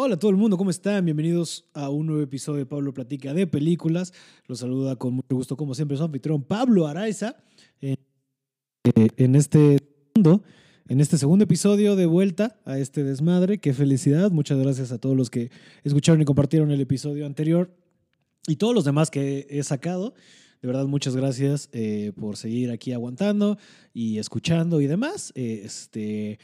Hola a todo el mundo, ¿cómo están? Bienvenidos a un nuevo episodio de Pablo Platica de Películas. Los saluda con mucho gusto, como siempre, su anfitrión Pablo Araiza. Eh, eh, en este segundo, en este segundo episodio de vuelta a este desmadre. Qué felicidad. Muchas gracias a todos los que escucharon y compartieron el episodio anterior y todos los demás que he sacado. De verdad, muchas gracias eh, por seguir aquí aguantando y escuchando y demás. Este,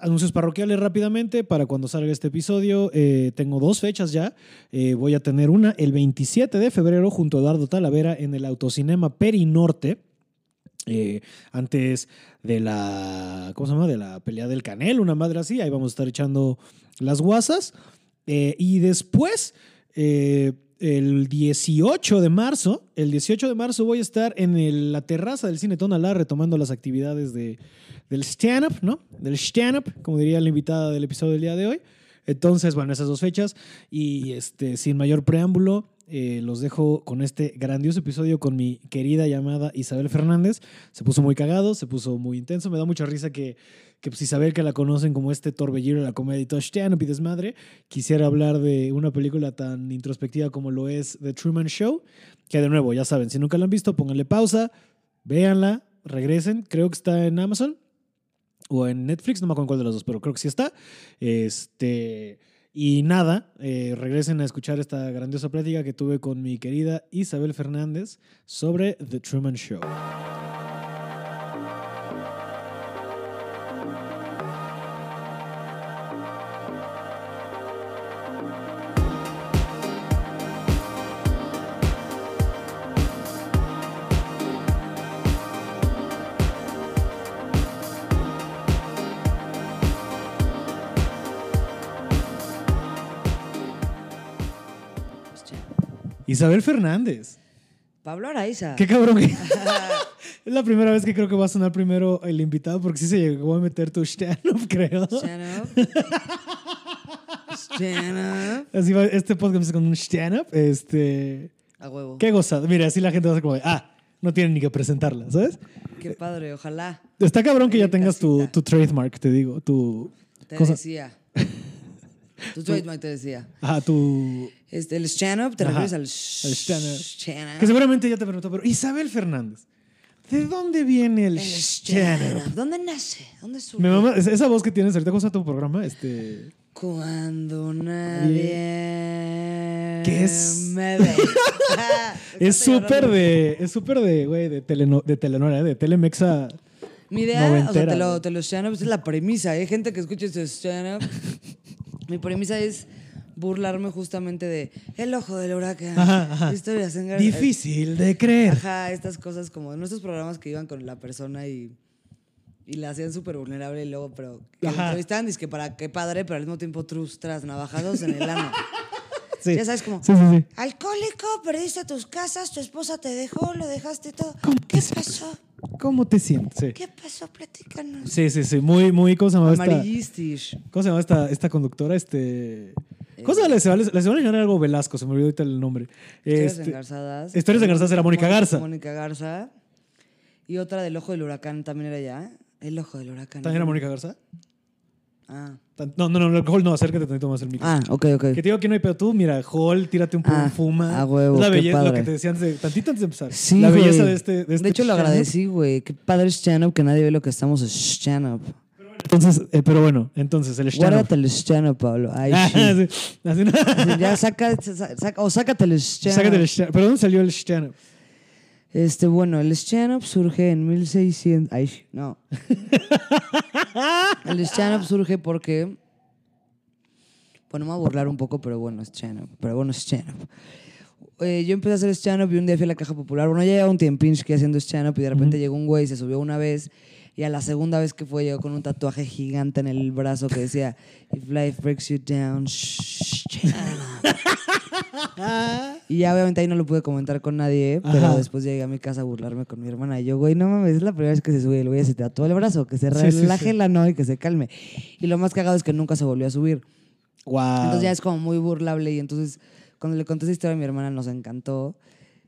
anuncios parroquiales rápidamente para cuando salga este episodio. eh, tengo dos fechas ya. Eh, voy a tener una el 27 de febrero junto a Eduardo Talavera en el Autocinema Perinorte. Eh, antes de la, ¿cómo se llama? De la pelea del Canel, una madre así. Ahí vamos a estar echando las guasas. Eh, y después, el 18 de marzo, el 18 de marzo voy a estar en la terraza del Cine Tonalá retomando las actividades de, del stand-up, ¿no? Del stand-up, como diría la invitada del episodio del día de hoy. Entonces, bueno, esas dos fechas. Y este, sin mayor preámbulo, eh, los dejo con este grandioso episodio con mi querida llamada Isabel Fernández. Se puso muy cagado, se puso muy intenso. Me da mucha risa que, que pues, Isabel, que la conocen como este torbellino de la comedia y todo stand-up y desmadre, quisiera hablar de una película tan introspectiva como lo es The Truman Show. Que de nuevo, ya saben, si nunca la han visto, pónganle pausa, véanla, regresen. Creo que está en Amazon o en Netflix, no me acuerdo cuál de los dos, pero creo que sí está. Este, y nada, eh, regresen a escuchar esta grandiosa plática que tuve con mi querida Isabel Fernández sobre The Truman Show. Isabel Fernández. Pablo Araiza. Qué cabrón que... es la primera vez que creo que va a sonar primero el invitado porque sí se llegó a meter tu stand-up, creo. Stand up. Stand up. Así va este podcast empieza con un stand-up. Este... A huevo. Qué gozado. Mira, así la gente va a ser como ah, no tienen ni que presentarla, ¿sabes? Qué padre, ojalá. Está cabrón que ya en tengas tu, tu trademark, te digo, tu... Te cosa- decía. Tu trademark te decía. Ajá, tu... Este, el stand-up, ¿te refieres al stand-up. Que seguramente ya te preguntó, pero Isabel Fernández, ¿de dónde viene el El stand-up? ¿Dónde nace? ¿Dónde surge? Mi mamá, esa voz que tienes ahorita, ¿cómo llama tu programa? Este... Cuando nadie ¿Qué es? me ve. Es súper de, es súper de, güey, de, teleno, de telenovela, de Telemexa. Mi idea, o sea, noventera, te lo, te lo stand-up es la premisa. Hay gente que escucha este stand-up. Mi premisa es burlarme justamente de el ojo del huracán. Ajá, ajá. Historias en Difícil de creer. Ajá, estas cosas como nuestros programas que iban con la persona y, y la hacían súper vulnerable y luego, pero que entrevistaban, dice que para qué padre, pero al mismo tiempo trus, tras, navajados en el ano. Sí. Ya sabes, como, Sí, sí, sí. alcohólico, perdiste tus casas, tu esposa te dejó, lo dejaste todo. ¿Cómo ¿Qué pasó? ¿Cómo te sientes? Sí. ¿Qué pasó? Platícanos. Sí, sí, sí. Muy, muy, ¿cómo se llama esta? ¿Cómo se llama esta, esta conductora? Este. ¿Cómo se llama? La Isabel era algo Velasco, se me olvidó ahorita el nombre. Historias Este, engarzadas. Historias engarzadas era Mónica Garza. Mónica Garza. Y otra del ojo del huracán también era ella. ¿eh? El ojo del huracán. ¿También era Mónica Garza? Ah, No, no, no, alcohol no, acércate tantito más el micro. ah ok, ok. Que te digo que no hay pedo. Tú, mira, Hall, tírate un poco, Ah, fuma. a huevo, Es la qué belleza, lo que te decía antes de, tantito antes de empezar. Sí, la belleza de este. De, este hecho, lo stand-up. agradecí, güey. Qué padre stand-up que nadie ve lo que estamos es stand-up. Entonces, eh, pero bueno, entonces el stand Guárdate el stand-up, Pablo. Ay, Ah, sí. Así. Así, Ya saca, sa- saca- o sácate el stand-up. Sácate el stand ¿Pero dónde salió el stand Este, bueno, el stand-up surge en 1600. Ay, no. el stand-up surge porque. Bueno, me voy a burlar un poco, pero bueno, stand-up. Pero bueno, stand-up. Eh, yo empecé a hacer stand-up y un día fui a la caja popular. Bueno, ya llevaba un tiempinch que haciendo stand-up y de repente llegó un güey, se subió una vez y a la segunda vez que fue llegó con un tatuaje gigante en el brazo que decía If life breaks you down, up". Y ya obviamente ahí no lo pude comentar con nadie, pero Ajá. después llegué a mi casa a burlarme con mi hermana. Y yo, güey, no mames, es la primera vez que se sube el güey se tatuó el brazo, que se Sí, sí, relaje sí. la no y que se calme. Y lo más cagado es que nunca se volvió a subir. Wow. Entonces ya es como muy burlable y entonces cuando le conté esa historia a mi hermana nos encantó.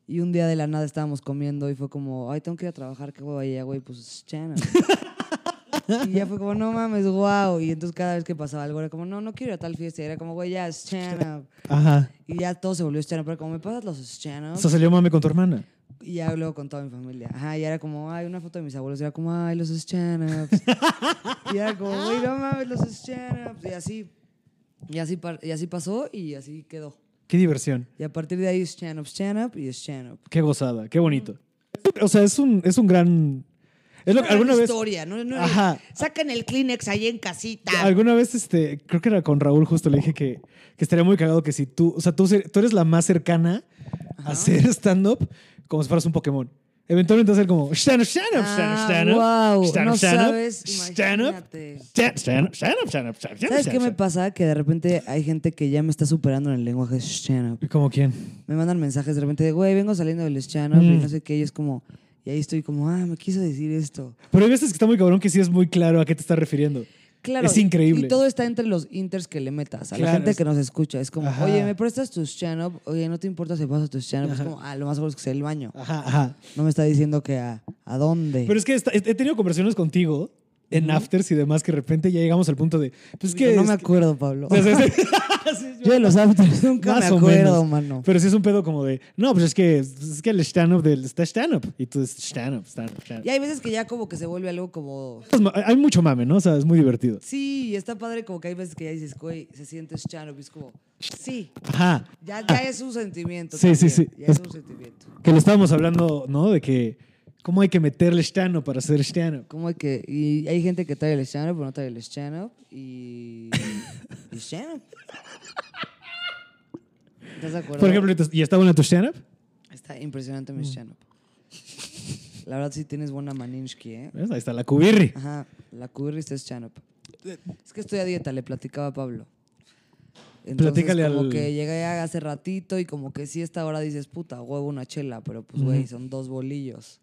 Y un día de la nada estábamos comiendo y fue como, ay, tengo que ir a trabajar, qué hueva, y güey, pues chana. Y ya fue como, no mames, wow. Y entonces cada vez que pasaba algo era como, no, no quiero ir a tal fiesta. Y era como, güey, ya, stand up. Ajá. Y ya todo se volvió stand up. Pero como me pasas los stand O sea, salió mame con tu hermana. Y ya luego con toda mi familia. Ajá, y era como, ay, una foto de mis abuelos. Y era como, ay, los stand y era como, güey, no mames, los stand Y así. Y así, y así pasó y así quedó. Qué diversión. Y a partir de ahí, stand up, stand up y stand up. Qué gozada. Qué bonito. O sea, es un, es un gran... Es lo que alguna vez... historia, ¿no? no Ajá. Sacan el Kleenex ahí en casita. Alguna vez, este, creo que era con Raúl, justo le dije que, que estaría muy cagado que si tú, o sea, tú, tú eres la más cercana a hacer stand-up como si fueras un Pokémon. Eventualmente vas a ser como stand up, stand up, stand up, Ah, stand up. wow, stand up, stand up, stand up, stand up, ¿Sabes qué me pasa? Que de repente hay gente que ya me está superando en el lenguaje stand up. ¿Cómo quién? Me mandan mensajes de repente de, güey, vengo saliendo del stand up y Mm. no sé qué. Y es como, y ahí estoy como, ah, me quiso decir esto. Pero hay veces que está muy cabrón que sí es muy claro a qué te estás refiriendo. Claro. Es increíble. Y todo está entre los inters que le metas. A la gente es- que nos escucha. Es como, Ajá. oye, ¿me prestas tu stand up? Oye, ¿no te importa si pasas tu stand up? Es como, ah, lo más seguro es que sea el baño. Ajá, ajá. No me está diciendo que a, a dónde. Pero es que he he tenido conversaciones contigo en afters y demás que de repente ya llegamos al punto de, pues es que... no me es acuerdo, Pablo. Yo de los afters nunca me acuerdo, mano. Pero sí es un pedo como de, no, pues es que, es que el stand-up del está stand-up. Y tú es stand-up, stand-up, stand-up. Y hay veces que ya como que se vuelve algo como... Es Hay mucho mame, ¿no? O sea, es muy divertido. Sí, y está padre como que hay veces que ya dices, güey, se siente stand-up. Y es como, sí, Ajá. ya, ya es un sentimiento. Sí, sí, también, sí. Ya es un sentimiento. Que lo estábamos hablando, ¿no? De que, ¿cómo hay que meterle stand-up para hacer stand-up? Como hay que... Y hay gente que trae el stand-up, pero no trae el stand-up. Y... y stand-up. ¿Estás de acuerdo? Por ejemplo, ¿y está bueno tu stand-up? Está impresionante mi stand-up. La verdad sí tienes buena maninsky, ¿eh? ¿Ves? Ahí está la cubirri. Ajá, la curry está stand-up. Es que estoy a dieta, le platicaba a Pablo. Entonces, Platícale como al- que llegué hace ratito y como que sí, esta hora dices, puta, huevo una chela, pero pues, güey, son dos bolillos.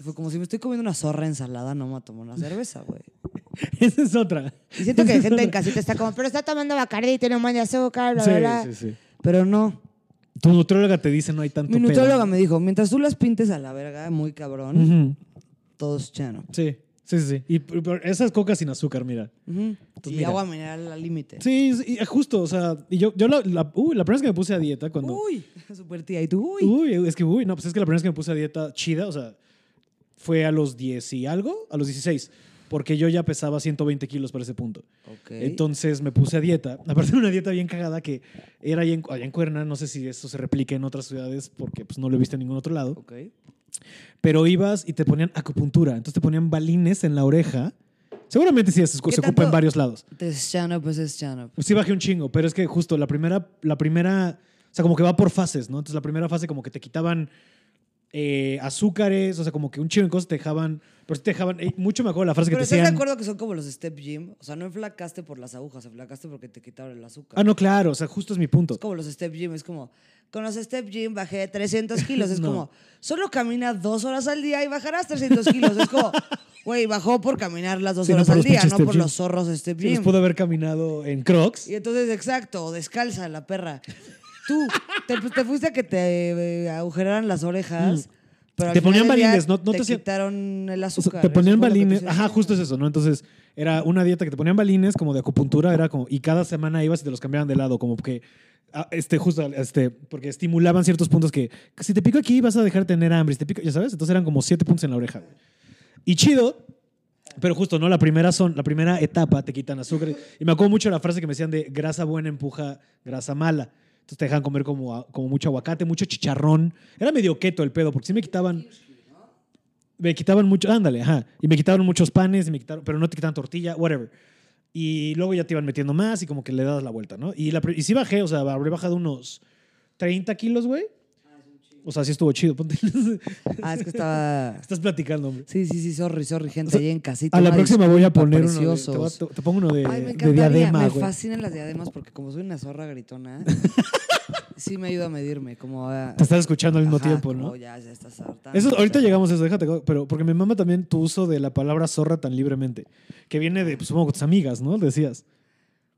Fue como si me estoy comiendo una zorra ensalada, no me tomo una cerveza, güey. Esa es otra. Y siento que Esa gente en casita está como, pero está tomando Bacardi y tiene un buen de azúcar, bla, Sí, bla, sí, sí. Pero no. Tu nutrióloga te dice no hay tanto Mi pedo. nutrióloga me dijo, mientras tú las pintes a la verga, muy cabrón, todo es chano. Sí, sí, sí. sí. Y pero esas cocas sin azúcar, mira. Ujú. Pues y mira. agua mineral al límite. Sí, sí, y justo, o sea, y yo, yo la, la, uy, la primera vez que me puse a dieta, cuando... Uy, super tía. Y tú, uy. Uy, es que, uy, no, pues es que la primera vez que me puse a dieta chida, o sea, fue a los 10 y algo, a los 16, porque yo ya pesaba 120 kilos para ese punto. Ok. Entonces me puse a dieta, aparte de una dieta bien cagada que era allá en, allá en Cuerna, no sé si esto se replica en otras ciudades porque pues no lo he visto en ningún otro lado, Ok. Pero ibas y te ponían acupuntura, entonces te ponían balines en la oreja. Seguramente sí, se, se ¿Qué ocupa en varios lados. Es pues es stand-up. Sí bajé un chingo, pero es que justo la primera, la primera, o sea, como que va por fases, ¿no? Entonces la primera fase como que te quitaban eh, azúcares, o sea, como que un chingo de cosas te dejaban, pero sí te dejaban, eh, mucho me acuerdo la frase que Pero te ¿estás de decían. acuerdo que son como los step gym? O sea, no enflacaste por las agujas, enflacaste porque te quitaron el azúcar. Ah, no, claro, o sea, justo es mi punto. Es como los step gym, es como, con los step gym bajé 300 kilos. Es No. como, solo camina dos horas al día y bajarás 300 kilos. Es como, güey, bajó por caminar las dos Sí, horas al día, no por gym. los zorros step gym. pudo haber caminado en Crocs. Y entonces, exacto, o descalza la perra. Tú te, te fuiste a que te eh, agujeraran las orejas. Pero Mm. Te ponían balines, no- no te, quitaron el O sea, azúcar. te ponían balines. Ajá, justo es eso, ¿no? Entonces, era una dieta que te ponían balines como de acupuntura, era como, y cada semana ibas y te los cambiaban de lado, como que, ah, este, justo, este, porque estimulaban ciertos puntos que, que si te pico aquí vas a dejar de tener hambre, si te pico, ya sabes, entonces eran como siete puntos en la oreja. güey. Y chido, pero justo, ¿no? La primera son, la primera etapa te quitan azúcar. Y me acuerdo mucho la frase que me decían de grasa buena empuja grasa mala. Entonces te dejan comer como, como mucho aguacate, mucho chicharrón. Era medio keto el pedo, porque sí me quitaban me quitaban mucho, ándale, ajá, y me quitaban muchos panes, y me quitaron, pero no te quitaban tortilla, whatever. Y luego ya te iban metiendo más y como que le das la vuelta, ¿no? Y, la, y sí bajé, o sea, habré bajado unos 30 kilos, güey. O sea, sí estuvo chido. ponte- Ah, es que estaba... Estás platicando, hombre. Sí, sí, sí, sorry, sorry, gente, O sea, ahí en casita. A la próxima voy a poner uno. de- te, a- pongo uno de, Ay, me de diadema, me güey. fascinan las diademas porque como soy una zorra gritona, sí me ayuda a medirme, como a... Te estás escuchando al mismo Ajá, tiempo, ¿no? ya, ya estás harta. Eso, ahorita llegamos a eso, déjate, pero porque me mama también tu uso de la palabra zorra tan libremente, que viene de, pues, supongo, tus amigas, ¿no? Decías.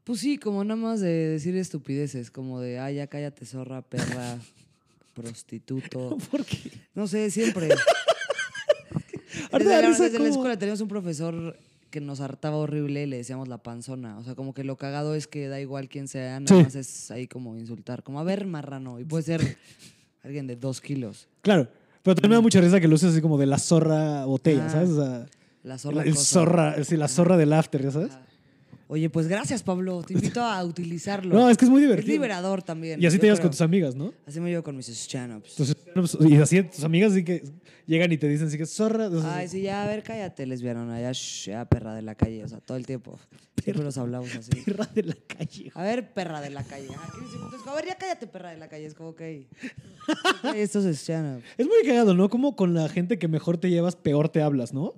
Pues sí, como nada más de decir estupideces, como de, ay, ya cállate, zorra, perra, prostituto. ¿Por qué? No sé, siempre. Ahorita Desde, la, la escuela teníamos un profesor que nos hartaba horrible y le decíamos la panzona. O sea, como que lo cagado es que da igual quién sea, Sí. nada más es ahí como insultar. Como, a ver, marrano. Y puede ser alguien de dos kilos. Claro. Pero también me da mucha risa que lo uses así como de la zorra botella, Ah, ¿sabes? O sea, La zorra. el cosa. zorra, sí, la zorra del after, ¿ya sabes? Oye, pues gracias, Pablo. Te invito a utilizarlo. No, es que es muy Es divertido. liberador también. Y así te llevas creo. con tus amigas, ¿no? Así me llevo con mis stand-ups. Pues, y así tus amigas sí que llegan y te dicen así que zorra. sea, Ay, sí, ya, a ver, cállate, lesbiana. Ya, shh, ya, perra de la calle. O sea, todo el tiempo. Siempre nos hablamos así. perra de la calle. A ver, perra de la calle. Entonces, a ver, ya cállate, perra de la calle. Es como, ok. Ok, Esto es stand-up. Es muy cagado, ¿no? Como con la gente que mejor te llevas, peor te hablas, ¿no?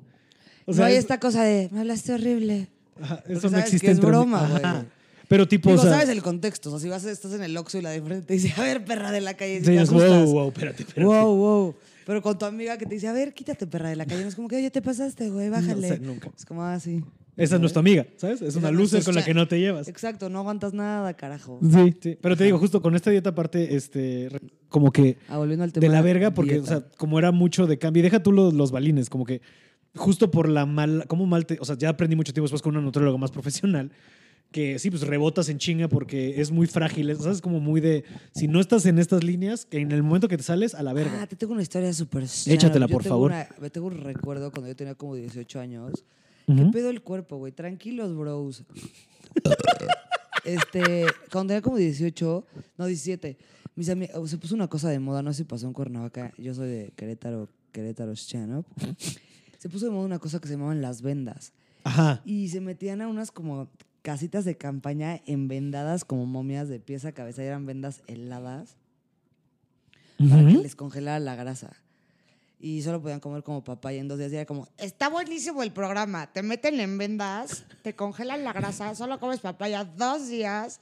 O no hay es- esta cosa de, me hablaste horrible. Ajá, porque eso no sabes existe que es entre- broma, ajá. güey. Pero tipo, Digo, o sea, sabes el contexto. O sea, si vas, estás en el Oxxo y la de frente te dice, a ver, perra de la calle. sí, te wow, asustas. wow, espérate, espérate. Wow, wow. Pero con tu amiga que te dice, a ver, quítate, perra de la calle. No es como que, oye, te pasaste, güey, bájale. sé, nunca. Es como así. Esa es nuestra amiga, ¿sabes? Es una es con la que no te llevas. Exacto, no aguantas nada, carajo. Sí, sí. Pero te digo, justo con esta dieta aparte, este, re- como que Ah, volviendo al tema. de la verga, porque, dieta. o sea, como era mucho de cambio, y deja tú los, los balines, como que justo por la mal, como mal te, o sea, ya aprendí mucho tiempo después con una nutrióloga más profesional, que sí, pues rebotas en chinga porque es muy frágil, es- ¿sabes? Como muy de, si no estás en estas líneas, que en el momento que te sales, a la verga. Ah, te tengo una historia súper Échatela, Yo por tengo favor. me tengo un recuerdo cuando yo tenía como 18 años. ¿Qué pedo el cuerpo, güey? Tranquilos, bros. este, cuando tenía como 18, no, 17, mis ami- oh, se puso una cosa de moda, no sé si pasó en Cuernavaca, yo soy de Querétaro, Querétaro, stand Se puso de moda una cosa que se llamaban las vendas. Ajá. Y se metían a unas como casitas de campaña envendadas como momias de pies a cabeza y eran vendas heladas para que les congelara la grasa. Y solo podían comer como papaya en dos días. Y era como, está buenísimo el programa. Te meten en vendas, te congelan la grasa, solo comes papaya dos días.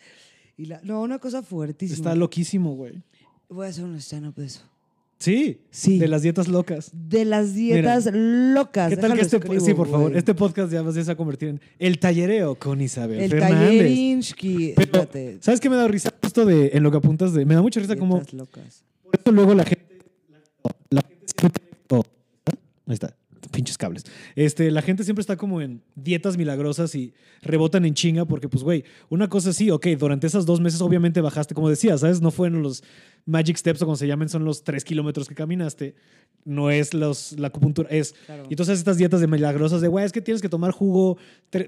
Y la, no, una cosa fuertísima. Está loquísimo, güey. Voy a hacer un stand-up de eso. Sí, Sí. de las dietas locas. De las dietas locas. ¿Qué tal Déjalo que este, escribo, sí, por favor, este podcast ya se va a convertir en el tallereo con Isabel El Fernández. tallerinsky. Pero. ¿sabes qué me da risa? Esto de, en lo que apuntas de, me da mucha risa como, Dietas locas. por eso luego la gente, la gente siempre tiene- oh, ahí está, pinches cables. Este, la gente siempre está como en dietas milagrosas y rebotan en chinga porque, pues, güey, una cosa sí, ok, durante esas dos meses obviamente bajaste, como decías, ¿sabes? No fueron los magic steps o como se llaman, son los tres kilómetros que caminaste. No es los, la acupuntura, es Claro. y entonces estas dietas de milagrosas de, güey, es que tienes que tomar jugo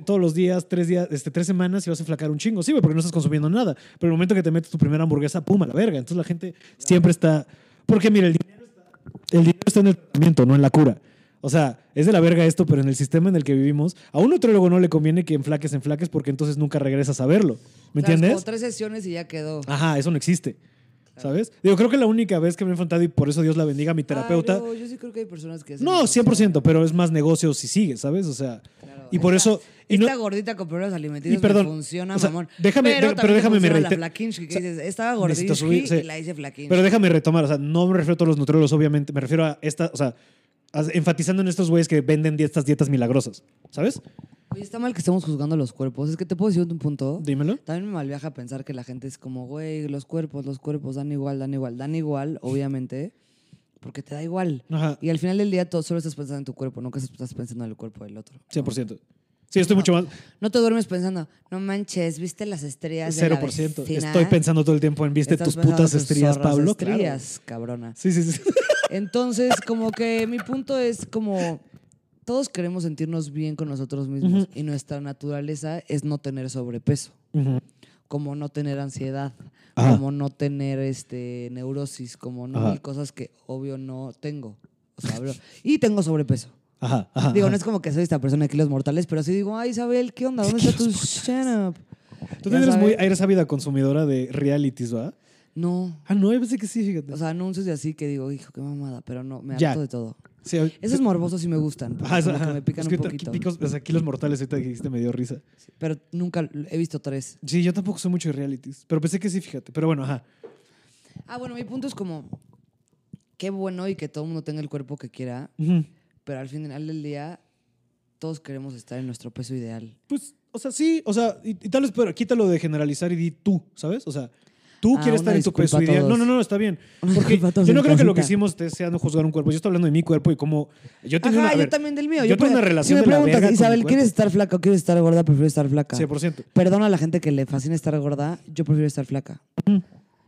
todos los días, tres días, este, tres semanas y vas a flacar un chingo. Sí, güey, porque no estás consumiendo nada. Pero el momento que te metes tu primera hamburguesa, pum, a la verga. Entonces la gente siempre está... Porque mira, el dinero está, el dinero está en el tratamiento, no en la cura. O sea, es de la verga esto, pero en el sistema en el que vivimos, a un nutriólogo no le conviene que enflaques, enflaques, porque entonces nunca regresas a verlo. ¿Me Claro, entiendes? Como tres sesiones y ya quedó. Ajá, eso no existe. ¿Sabes? Digo, creo que la única vez que me he enfrentado, y por eso Dios la bendiga a mi terapeuta, Ay, no, yo sí creo que hay personas que hacen no, eso, 100%, pero es más negocio si sigue, ¿sabes? O sea, Claro. y por eso... Y no, esta gordita con problemas alimenticios y perdón, me funciona, o sea, mamón. déjame- pero, de- déjame me la que o dices, estaba sí. y la hice flakinski. pero déjame retomar, o sea, no me refiero a todos los nutriólogos, obviamente, me refiero a esta, o sea, enfatizando en estos güeyes que venden estas dietas milagrosas, ¿sabes? Oye, está mal que estemos juzgando los cuerpos. Es que te puedo decir un punto. Dímelo. También me malviaja pensar que la gente es como, güey, los cuerpos, los cuerpos dan igual, dan igual. Dan igual, obviamente, porque te da igual. Ajá, Y al final del día todo, solo estás pensando en tu cuerpo, nunca estás pensando en el cuerpo del otro. 100%. Sí, estoy mucho más... No te duermes pensando, no manches, ¿viste las estrellas de la 0%. vecina? Estoy pensando todo el tiempo en, ¿viste tus putas tus zorras Pablo? Claro. Estrías, cabrona. Sí, sí, sí. Entonces, como que mi punto es como todos queremos sentirnos bien con nosotros mismos y nuestra naturaleza es no tener sobrepeso, como no tener ansiedad, Ajá. como no tener este neurosis, como no Ajá. cosas que obvio no tengo. O sea, bro, y tengo sobrepeso. Ajá, ajá. Digo, ajá. no es como que soy esta persona de kilos mortales, pero sí digo, ay Isabel, ¿qué onda? ¿Dónde está tu stand-up? Tú eres, muy, eres ávida consumidora de realities, ¿va? No. Ah, no, yo pensé que sí, fíjate. O sea, anuncios de así que digo, hijo, qué mamada, pero no, me harto de todo. Sí, a- Esos morbosos sí me gustan, como que me pican Es que un poquito. picos- o sea, aquí los mortales ahorita que dijiste me dio risa. Pero nunca he visto tres. Sí, yo tampoco soy mucho de realities, pero pensé que sí, fíjate. Pero bueno, ajá. Ah, bueno, mi punto es como, qué bueno y que todo el mundo tenga el cuerpo que quiera, pero al final del día todos queremos estar en nuestro peso ideal. Pues, o sea, sí, o sea, y, y tal vez, pero quítalo de generalizar y di tú, ¿sabes? O sea, tú Ah, quieres estar en tu peso ideal. No, no, no, está bien. Porque yo no creo que lo que hicimos sea no juzgar un cuerpo. Yo estoy hablando de mi cuerpo y cómo. Yo tengo Ajá, una. yo ver, también del mío. Yo tengo una relación si me preguntas, Isabel, ¿quieres estar flaca o quieres estar gorda? Prefiero estar flaca. 100%. Perdona a la gente que le fascina estar gorda, yo prefiero estar flaca.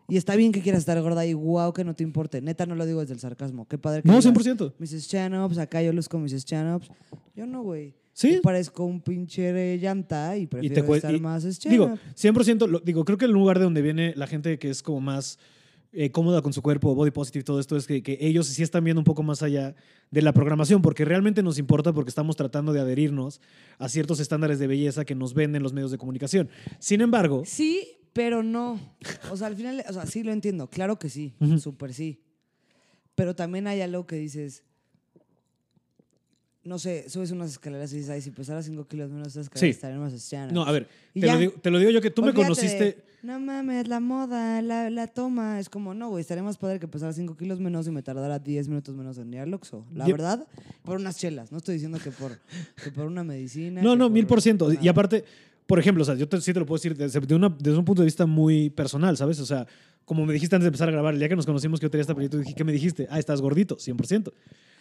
Y está bien que quieras estar gorda y guau que no te importe. Neta, no lo digo desde el sarcasmo. Qué padre que No, digas, 100%. Mrs. Chanups, acá yo luzco Mrs. Chanups. Yo no, güey. Sí. Parezco un pinche llanta y Y prefiero te estar y- más es Digo, Chanup. 100%. lo- digo, creo que el lugar de donde viene la gente que es como más eh, cómoda con su cuerpo, body positive, todo esto, es que, que ellos sí están viendo un poco más allá de la programación, porque realmente nos importa porque estamos tratando de adherirnos a ciertos estándares de belleza que nos venden los medios de comunicación. Sin embargo, Sí, pero no. O sea, al final, o sea, sí lo entiendo. Claro que sí. Súper sí. Pero también hay algo que dices. No sé, subes unas escaleras y dices, ay, si pesara 5 kilos menos esas escaleras Sí. estarían más Chanups". no, a ver, te lo, digo, te lo digo yo que tú me conociste. de, no mames, la moda, la, la toma. Es como, no, güey, estaría más padre que pesara 5 kilos menos y me tardara 10 minutos menos en ir al Oxxo. La verdad, por unas chelas. No estoy diciendo que por, que por una medicina. No, no, mil por ciento. Y aparte, por ejemplo, o sea, yo te- sí te lo puedo decir desde, de una- desde un punto de vista muy personal, ¿sabes? O sea, como me dijiste antes de empezar a grabar, el día que nos conocimos que yo tenía esta película, dije, ¿qué me dijiste? Ah, estás gordito, 100%.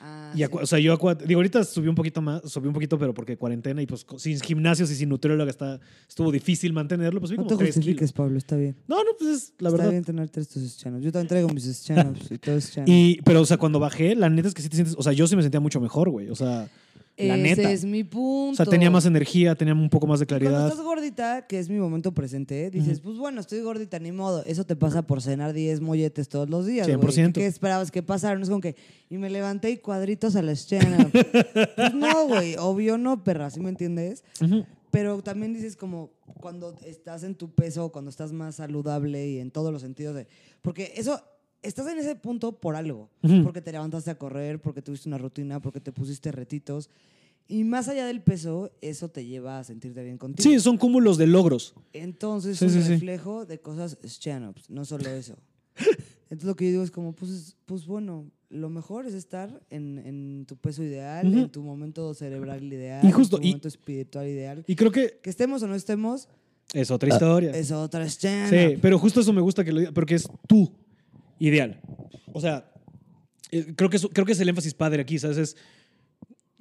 Ah, Y sí. acu- o sea, yo, digo, ahorita subí un poquito más, subí un poquito, pero porque cuarentena y pues sin gimnasios y sin nutrióloga está, estuvo difícil mantenerlo, pues subí No como te 3 justifiques, kilos. Pablo, está bien. No, no, pues es la está verdad. bien tener estos chanos. Yo también traigo mis chanos y todos chanos. Y, pero, o sea, cuando bajé, la neta es que sí te sientes, o sea, yo sí me sentía mucho mejor, güey. O sea, la Ese neta. es mi punto. O sea, tenía más energía, tenía un poco más de Cuando claridad. estás gordita, que es mi momento presente, dices, pues bueno, estoy gordita, ni modo. Eso te pasa por cenar 10 molletes todos los días. güey. 100%. ¿Qué esperabas que pasara? No es como que, y me levanté y cuadritos a la escena. pues no, güey, obvio no, perra, ¿sí me entiendes? Pero también dices como cuando estás en tu peso, cuando estás más saludable y en todos los sentidos de... Porque eso, estás en ese punto por algo. Ujú. Porque te levantaste a correr, porque tuviste una rutina, porque te pusiste retitos. Y más allá del peso, eso te lleva a sentirte bien contigo. Sí, son cúmulos de logros. Entonces Sí, es un sí, sí. reflejo de cosas stand-ups, no solo eso. Entonces lo que yo digo es como, pues, es- pues bueno, lo mejor es estar en, en tu peso ideal, Ujú. en tu momento cerebral ideal, Y justo, en tu y- momento espiritual ideal. Y creo que Que estemos o no estemos, es otra historia. es otra stand Sí, pero justo eso me gusta que lo diga, porque es tu ideal. O sea, eh, creo que, es, creo que es el énfasis padre aquí, ¿sabes? Es,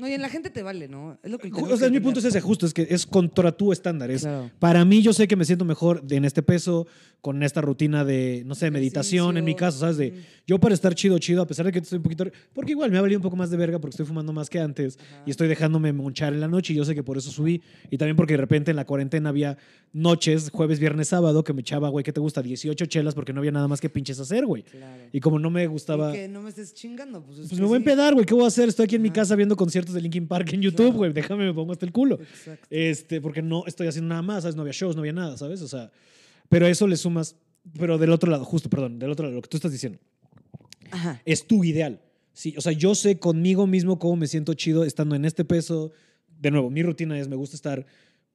No, y en la gente te vale, ¿no? Es lo que O sea, mi punto es ese, justo, es que es contra tu estándar. Es, Claro. Para mí, yo sé que me siento mejor en este peso, con esta rutina de, no sé, meditación, en mi caso, ¿sabes? De, yo para estar chido, chido, a pesar de que estoy un poquito... Porque igual me ha valido un poco más de verga porque estoy fumando más que antes Ajá. y estoy dejándome monchar en la noche y yo sé que por eso subí. Y también porque de repente en la cuarentena había noches, jueves, viernes, sábado, que me echaba, güey, ¿qué te gusta? 18 chelas porque no había nada más que pinches hacer, güey. Claro. Y como no me gustaba... Y que no me estés chingando. Pues, es Pues me voy a sí. empedar, güey. ¿Qué voy a hacer? Estoy aquí en mi casa viendo conciertos de Linkin Park en YouTube, Claro. güey. Déjame, me pongo hasta el culo. Exacto. Este, porque no estoy haciendo nada más, ¿sabes? No había shows, no había nada, ¿sabes? O sea, pero eso le sumas, pero del otro lado, justo, perdón, del otro lado, lo que tú estás diciendo, Ajá. es tu ideal. Sí, o sea, yo sé conmigo mismo cómo me siento chido estando en este peso. De nuevo, mi rutina es, me gusta estar,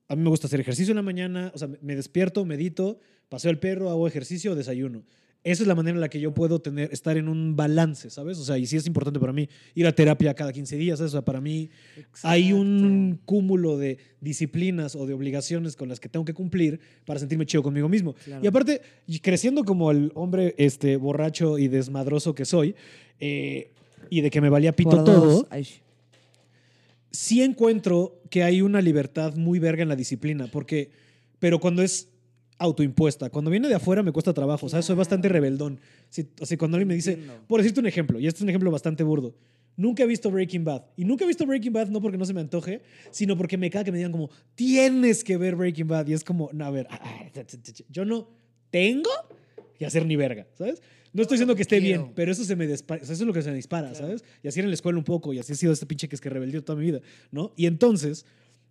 a mí me gusta hacer ejercicio en la mañana, o sea, me despierto, medito, paseo el perro, hago ejercicio, desayuno. Esa es la manera en la que yo puedo tener, estar en un balance, ¿sabes? O sea, y sí es importante para mí ir a terapia cada 15 días, ¿sabes? O sea, para mí hay un cúmulo de disciplinas o de obligaciones con las que tengo que cumplir para sentirme chido conmigo mismo. Claro. Y aparte, creciendo como el hombre este, borracho y desmadroso que soy, eh, y de que me valía pito Por todo. Ay, sí encuentro que hay una libertad muy verga en la disciplina, porque, pero cuando es autoimpuesta, cuando viene de afuera me cuesta trabajo, o sea, soy bastante rebeldón. Si, así cuando alguien me dice, por decirte un ejemplo, y este es un ejemplo bastante burdo, nunca he visto Breaking Bad, y nunca he visto Breaking Bad no porque no se me antoje, sino porque me caga que me digan como, tienes que ver Breaking Bad, y es como, no, a ver, ah, ah, yo no tengo que hacer ni verga, ¿sabes? No estoy diciendo que esté bien, pero eso se me dispa- eso es lo que se me dispara, Claro. ¿sabes? Y así era en la escuela un poco, y así ha sido este pinche que es que rebeldió toda mi vida, ¿no? Y entonces,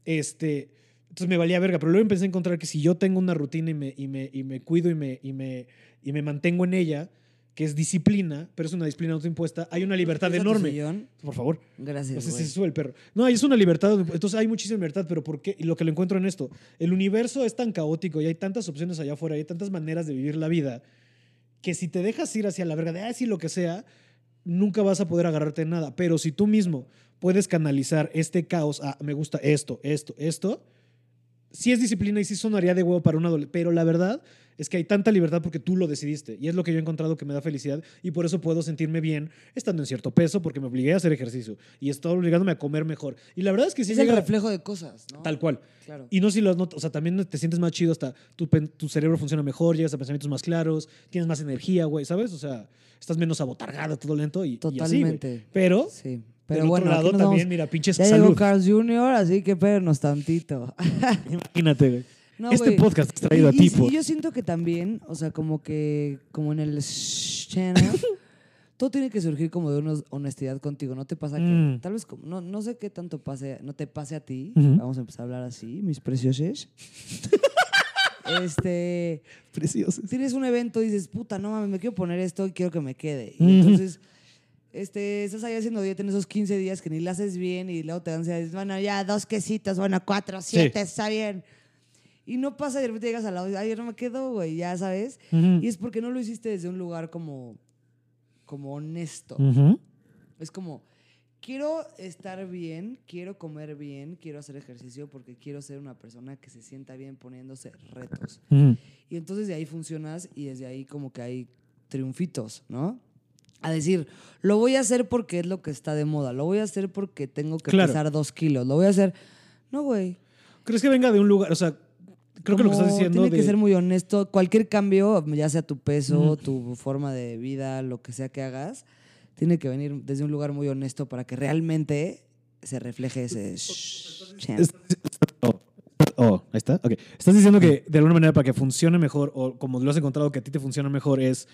este, entonces me valía verga, pero luego empecé a encontrar que si yo tengo una rutina y me, y me, y me cuido y me, y, me, y me mantengo en ella, que es disciplina, pero es una disciplina autoimpuesta, hay una libertad ¿Subes a tu enorme. Por favor. Gracias. No sé si se sube el perro. No, es una libertad. Entonces hay muchísima libertad, pero ¿por qué? Y lo que lo encuentro en esto. El universo es tan caótico y hay tantas opciones allá afuera, y hay tantas maneras de vivir la vida, que si te dejas ir hacia la verga de, ah, sí, lo que sea, nunca vas a poder agarrarte de nada. Pero si tú mismo puedes canalizar este caos a, me gusta esto, esto, esto, sí es disciplina y sí sonaría de huevo para un adolescente, pero la verdad es que hay tanta libertad porque tú lo decidiste y es lo que yo he encontrado que me da felicidad y por eso puedo sentirme bien estando en cierto peso porque me obligué a hacer ejercicio y estoy obligándome a comer mejor. Y la verdad es que sí es el llega reflejo de cosas, ¿no? tal cual. Claro. Y no si los notas, o sea, también te sientes más chido, hasta tu, tu cerebro funciona mejor, llegas a pensamientos más claros, tienes más energía, güey, ¿sabes? O sea, estás menos abotargado, todo lento y, y así. Totalmente. Pero, Sí. Pero bueno, otro lado también, vamos- mira, pinches Ya llegó. Carl Jr., así que espérenos tantito. Imagínate, güey. No, este güey. podcast es traído y, a ti y- y yo siento que también, o sea, como que, como en el channel, todo tiene que surgir como de una honestidad contigo. ¿No te pasa que, Mm. tal vez, no, no sé qué tanto pase, no te pase a ti, vamos a empezar a hablar así, mis preciosos. este, Preciosos. tienes un evento y dices, puta, no mames, me quiero poner esto y quiero que me quede. Y entonces, este, estás ahí haciendo dieta en esos 15 días que ni la haces bien y luego te dan bueno, ya dos quesitos, bueno, cuatro, siete, está bien. Y no pasa y de repente llegas al lado y dices, ay, no me quedo, güey, ya sabes. Ujú. Y es porque no lo hiciste desde un lugar como, como honesto. Ujú. Es como, quiero estar bien, quiero comer bien, quiero hacer ejercicio porque quiero ser una persona que se sienta bien poniéndose retos. Ujú. Y entonces de ahí funcionas y desde ahí como que hay triunfitos, ¿no? A decir, lo voy a hacer porque es lo que está de moda, lo voy a hacer porque tengo que Claro. pesar dos kilos, lo voy a hacer... No, güey. ¿Crees que venga de un lugar? O sea, creo que lo que estás diciendo Tiene de... que ser muy honesto. Cualquier cambio, ya sea tu peso, tu forma de vida, lo que sea que hagas, tiene que venir desde un lugar muy honesto para que realmente se refleje ese... Oh, oh, ahí está. Ok. Estás diciendo que de alguna manera para que funcione mejor, o como lo has encontrado que a ti te funciona mejor, es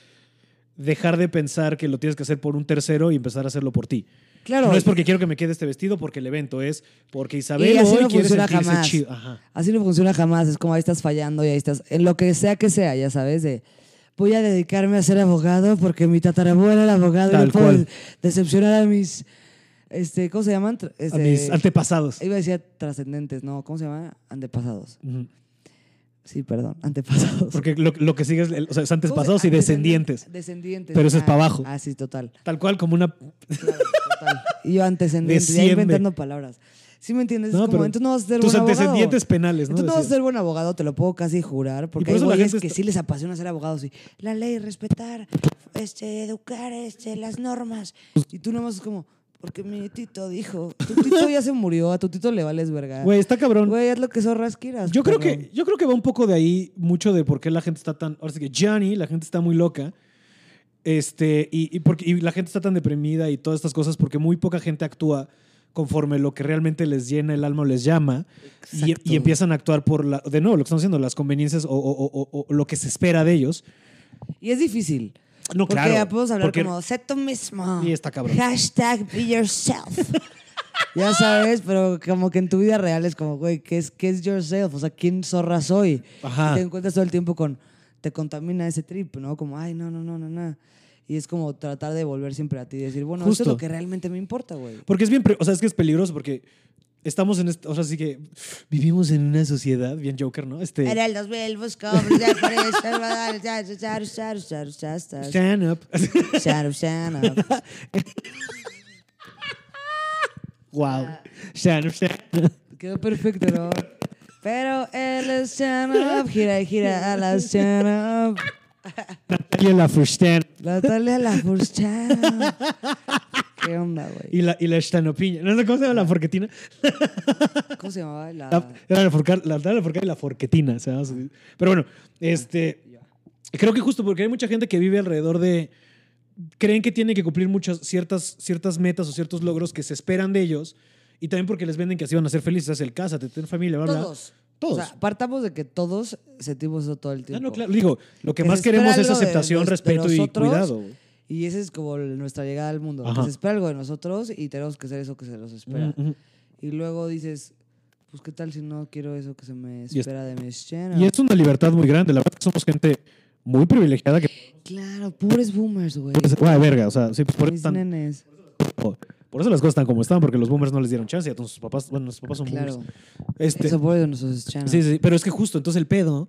dejar de pensar que lo tienes que hacer por un tercero y empezar a hacerlo por ti. Claro. No es porque quiero que me quede este vestido, porque el evento es porque Isabel Y así hoy no quiere funciona jamás. chido. Ajá. Así no funciona jamás. Es como ahí estás fallando y ahí estás. En lo que sea que sea, ya sabes, de. Voy a dedicarme a ser abogado porque mi tatarabuela era abogado y no puedo decepcionar a mis. Este, ¿Cómo se llaman? A Este, mis antepasados. Iba a decir trascendentes, no, ¿cómo se llama? Antepasados. Ujú. Sí, perdón, antepasados. Porque lo, lo que sigue es, el- o sea, es ¿Cómo se- antepasados y descendientes. Descendientes. Pero eso es Ah, pa' abajo. Ah, sí, total. Tal cual como una... Claro, total. Y yo antecedentes, ya inventando palabras. ¿Sí me entiendes? Es No, como, pero entonces no vas a ser tus buen abogado. antecedentes penales, ¿no? Entonces no vas a ser buen abogado, te lo puedo casi jurar, porque por hay güeyes que está- sí les apasiona ser abogados. Y la ley, respetar, este, educar, este, las normas. Y tú nomás es como, porque mi tito dijo, tu tito ya se murió, a tu tito le vales verga. Güey, está cabrón. Güey, haz lo que zorras quieras. Yo creo, que, yo creo que va un poco de ahí mucho de por qué la gente está tan. Ahora sí que Johnny, la gente está muy loca. Este, y, y porque, y la gente está tan deprimida y todas estas cosas porque muy poca gente actúa conforme lo que realmente les llena el alma o les llama y, empiezan a actuar por, la, de nuevo, lo que están haciendo, las conveniencias o, o- o- o- o lo que se espera de ellos. Y es difícil. No, Porque claro. ya podemos hablar porque- como, sé tú mismo. Y está cabrón. Hashtag be yourself. ya sabes, pero como que en tu vida real es como, güey, ¿qué es, ¿qué es yourself? O sea, ¿quién zorra soy? Ajá. Y te encuentras todo el tiempo con, te contamina ese trip, ¿no? Como, ay, no, no, no, no, no. Y es como tratar de volver siempre a ti y decir, bueno, esto es Justo. lo que realmente me importa, güey. Porque es bien, o sea, es que es peligroso porque estamos en esta, o sea, así que vivimos en una sociedad, bien Joker, ¿no? Este, en el 2000 buscó, pues, Stand up. Stand up, stand up. wow. Stand up, stand up. Quedó perfecto, ¿no? Pero el stand up, gira, y gira a la stand up. Natalia Lafourcade. Natalia Lafourcade. ¿Qué onda, güey? y la, y la Stanopiña. No sé cómo se llama la forquetina. ¿Cómo se llamaba? La... La, era la, forca, la, Natalia Lafourcade y la forquetina. se llama así. Pero bueno, este, creo que justo porque hay mucha gente que vive alrededor de... Creen que tienen que cumplir muchas, ciertas, ciertas metas o ciertos logros que se esperan de ellos. Y también porque les venden que así van a ser felices. Haz el cásate, ten familia, bla, bla. Todos. Todos. O sea, partamos de que todos sentimos eso todo el Ah, tiempo. no, claro. Digo, lo que, Que más queremos es de aceptación, de respeto y cuidado. Güey. Y esa es como nuestra llegada al mundo. Ajá. Que se espera algo de nosotros y tenemos que ser eso que se nos espera. Y luego dices, pues qué tal si no quiero eso que se me es- espera de mis chenos. Y es una libertad muy grande. La verdad es que somos gente muy privilegiada que... Claro, pobres boomers, güey. Guay, verga. O sea, sí, pues por eso están- nenes. Por, eso las cosas están como están, porque los boomers no les dieron chance y a todos sus papás, bueno, nuestros papás son Claro. boomers. Este, Eso por nuestros chenos. sí, sí, pero es que justo, entonces el pedo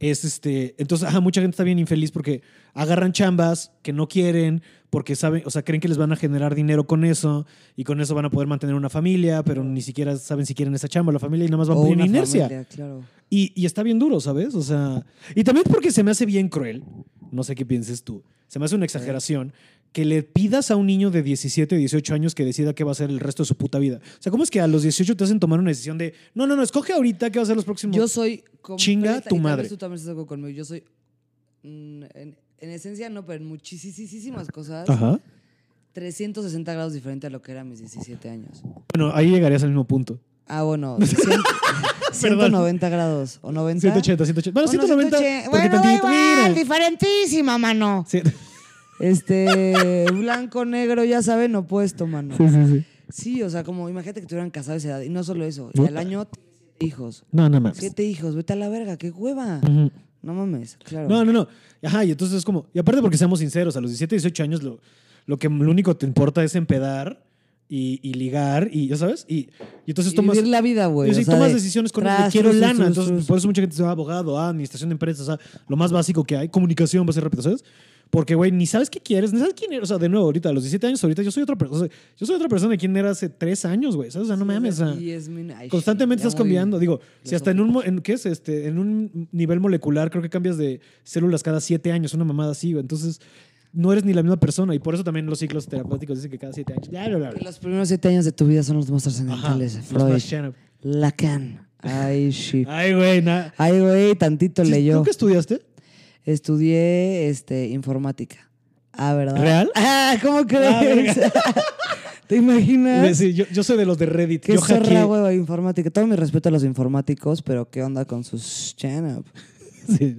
es este. Entonces, ajá, mucha gente está bien infeliz porque agarran chambas que no quieren, porque saben, o sea, creen que les van a generar dinero con eso y con eso van a poder mantener una familia, pero ni siquiera saben si quieren esa chamba la familia y nada más van por una inercia. familia, claro. Y, y está bien duro, ¿sabes? O sea, y también porque se me hace bien cruel, no sé qué pienses tú, se me hace una exageración que le pidas a un niño de 17, 18 años que decida qué va a hacer el resto de su puta vida. O sea, ¿cómo es que a los 18 te hacen tomar una decisión de, no, no, no, escoge ahorita qué va a ser los próximos? Yo soy. Chinga tu madre. Tú también estás conmigo. Yo soy. mm, en, en esencia, no, pero en muchísimas cosas. Ajá. 360 grados diferente a lo que era mis 17 años. Bueno, ahí llegarías al mismo punto. Ah, bueno. cien- 190 grados. ¿O 90? 180, 180. Bueno, 190. 180. porque Bueno, igual, mira. diferentísima, mano. Sí, Este, blanco, negro, ya saben, opuesto, mano. sí, sí, sí. Sí, o sea, como imagínate que tuvieran casado a esa edad. Y no solo eso, y al año tienes siete hijos. No, no mames. Siete hijos, vete a la verga, qué hueva. No mames, claro. No, no, no. Ajá, y entonces es como. Y aparte, porque seamos sinceros, a los 17, 18 años lo, lo que lo único que te importa es empedar y, y ligar, y ya sabes. Y, y entonces Y tomas. vivir la vida, güey. sí, tomas de decisiones con tras, de quiero lana. entonces, por eso mucha gente dice ah, abogado, ah, administración de empresas, o sea, lo más básico que hay, comunicación va a ser rápido, ¿sabes? Porque, güey, ni sabes qué quieres, ni sabes quién eres. O sea, de nuevo, ahorita, a los 17 años, ahorita yo soy otra persona. yo soy otra persona de quien era hace tres años, güey. ¿Sabes? O sea, no mames. o sea, Constantemente estás cambiando. Digo, si hasta en un, en, ¿qué es? Este, en un nivel molecular creo que cambias de células cada siete años, una mamada así, güey. Entonces, no eres ni la misma persona. Y por eso también los ciclos terapéuticos dicen que cada siete años. Bla, bla, bla, Que bla. los primeros siete años de tu vida son los más trascendentales. Freud. Lacan. Ay, shit. Ay, güey, nada. Ay, güey, tantito leyó. ¿Tú qué estudiaste? Estudié este, informática. Ah, ¿verdad? ¿Real? Ah, ¿cómo Ah, crees? ¿Te imaginas? Sí, yo, yo soy de los de Reddit. Qué yo zorra, hueva, informática. Todo mi respeto a los informáticos, pero ¿qué onda con sus stand-up? Sí.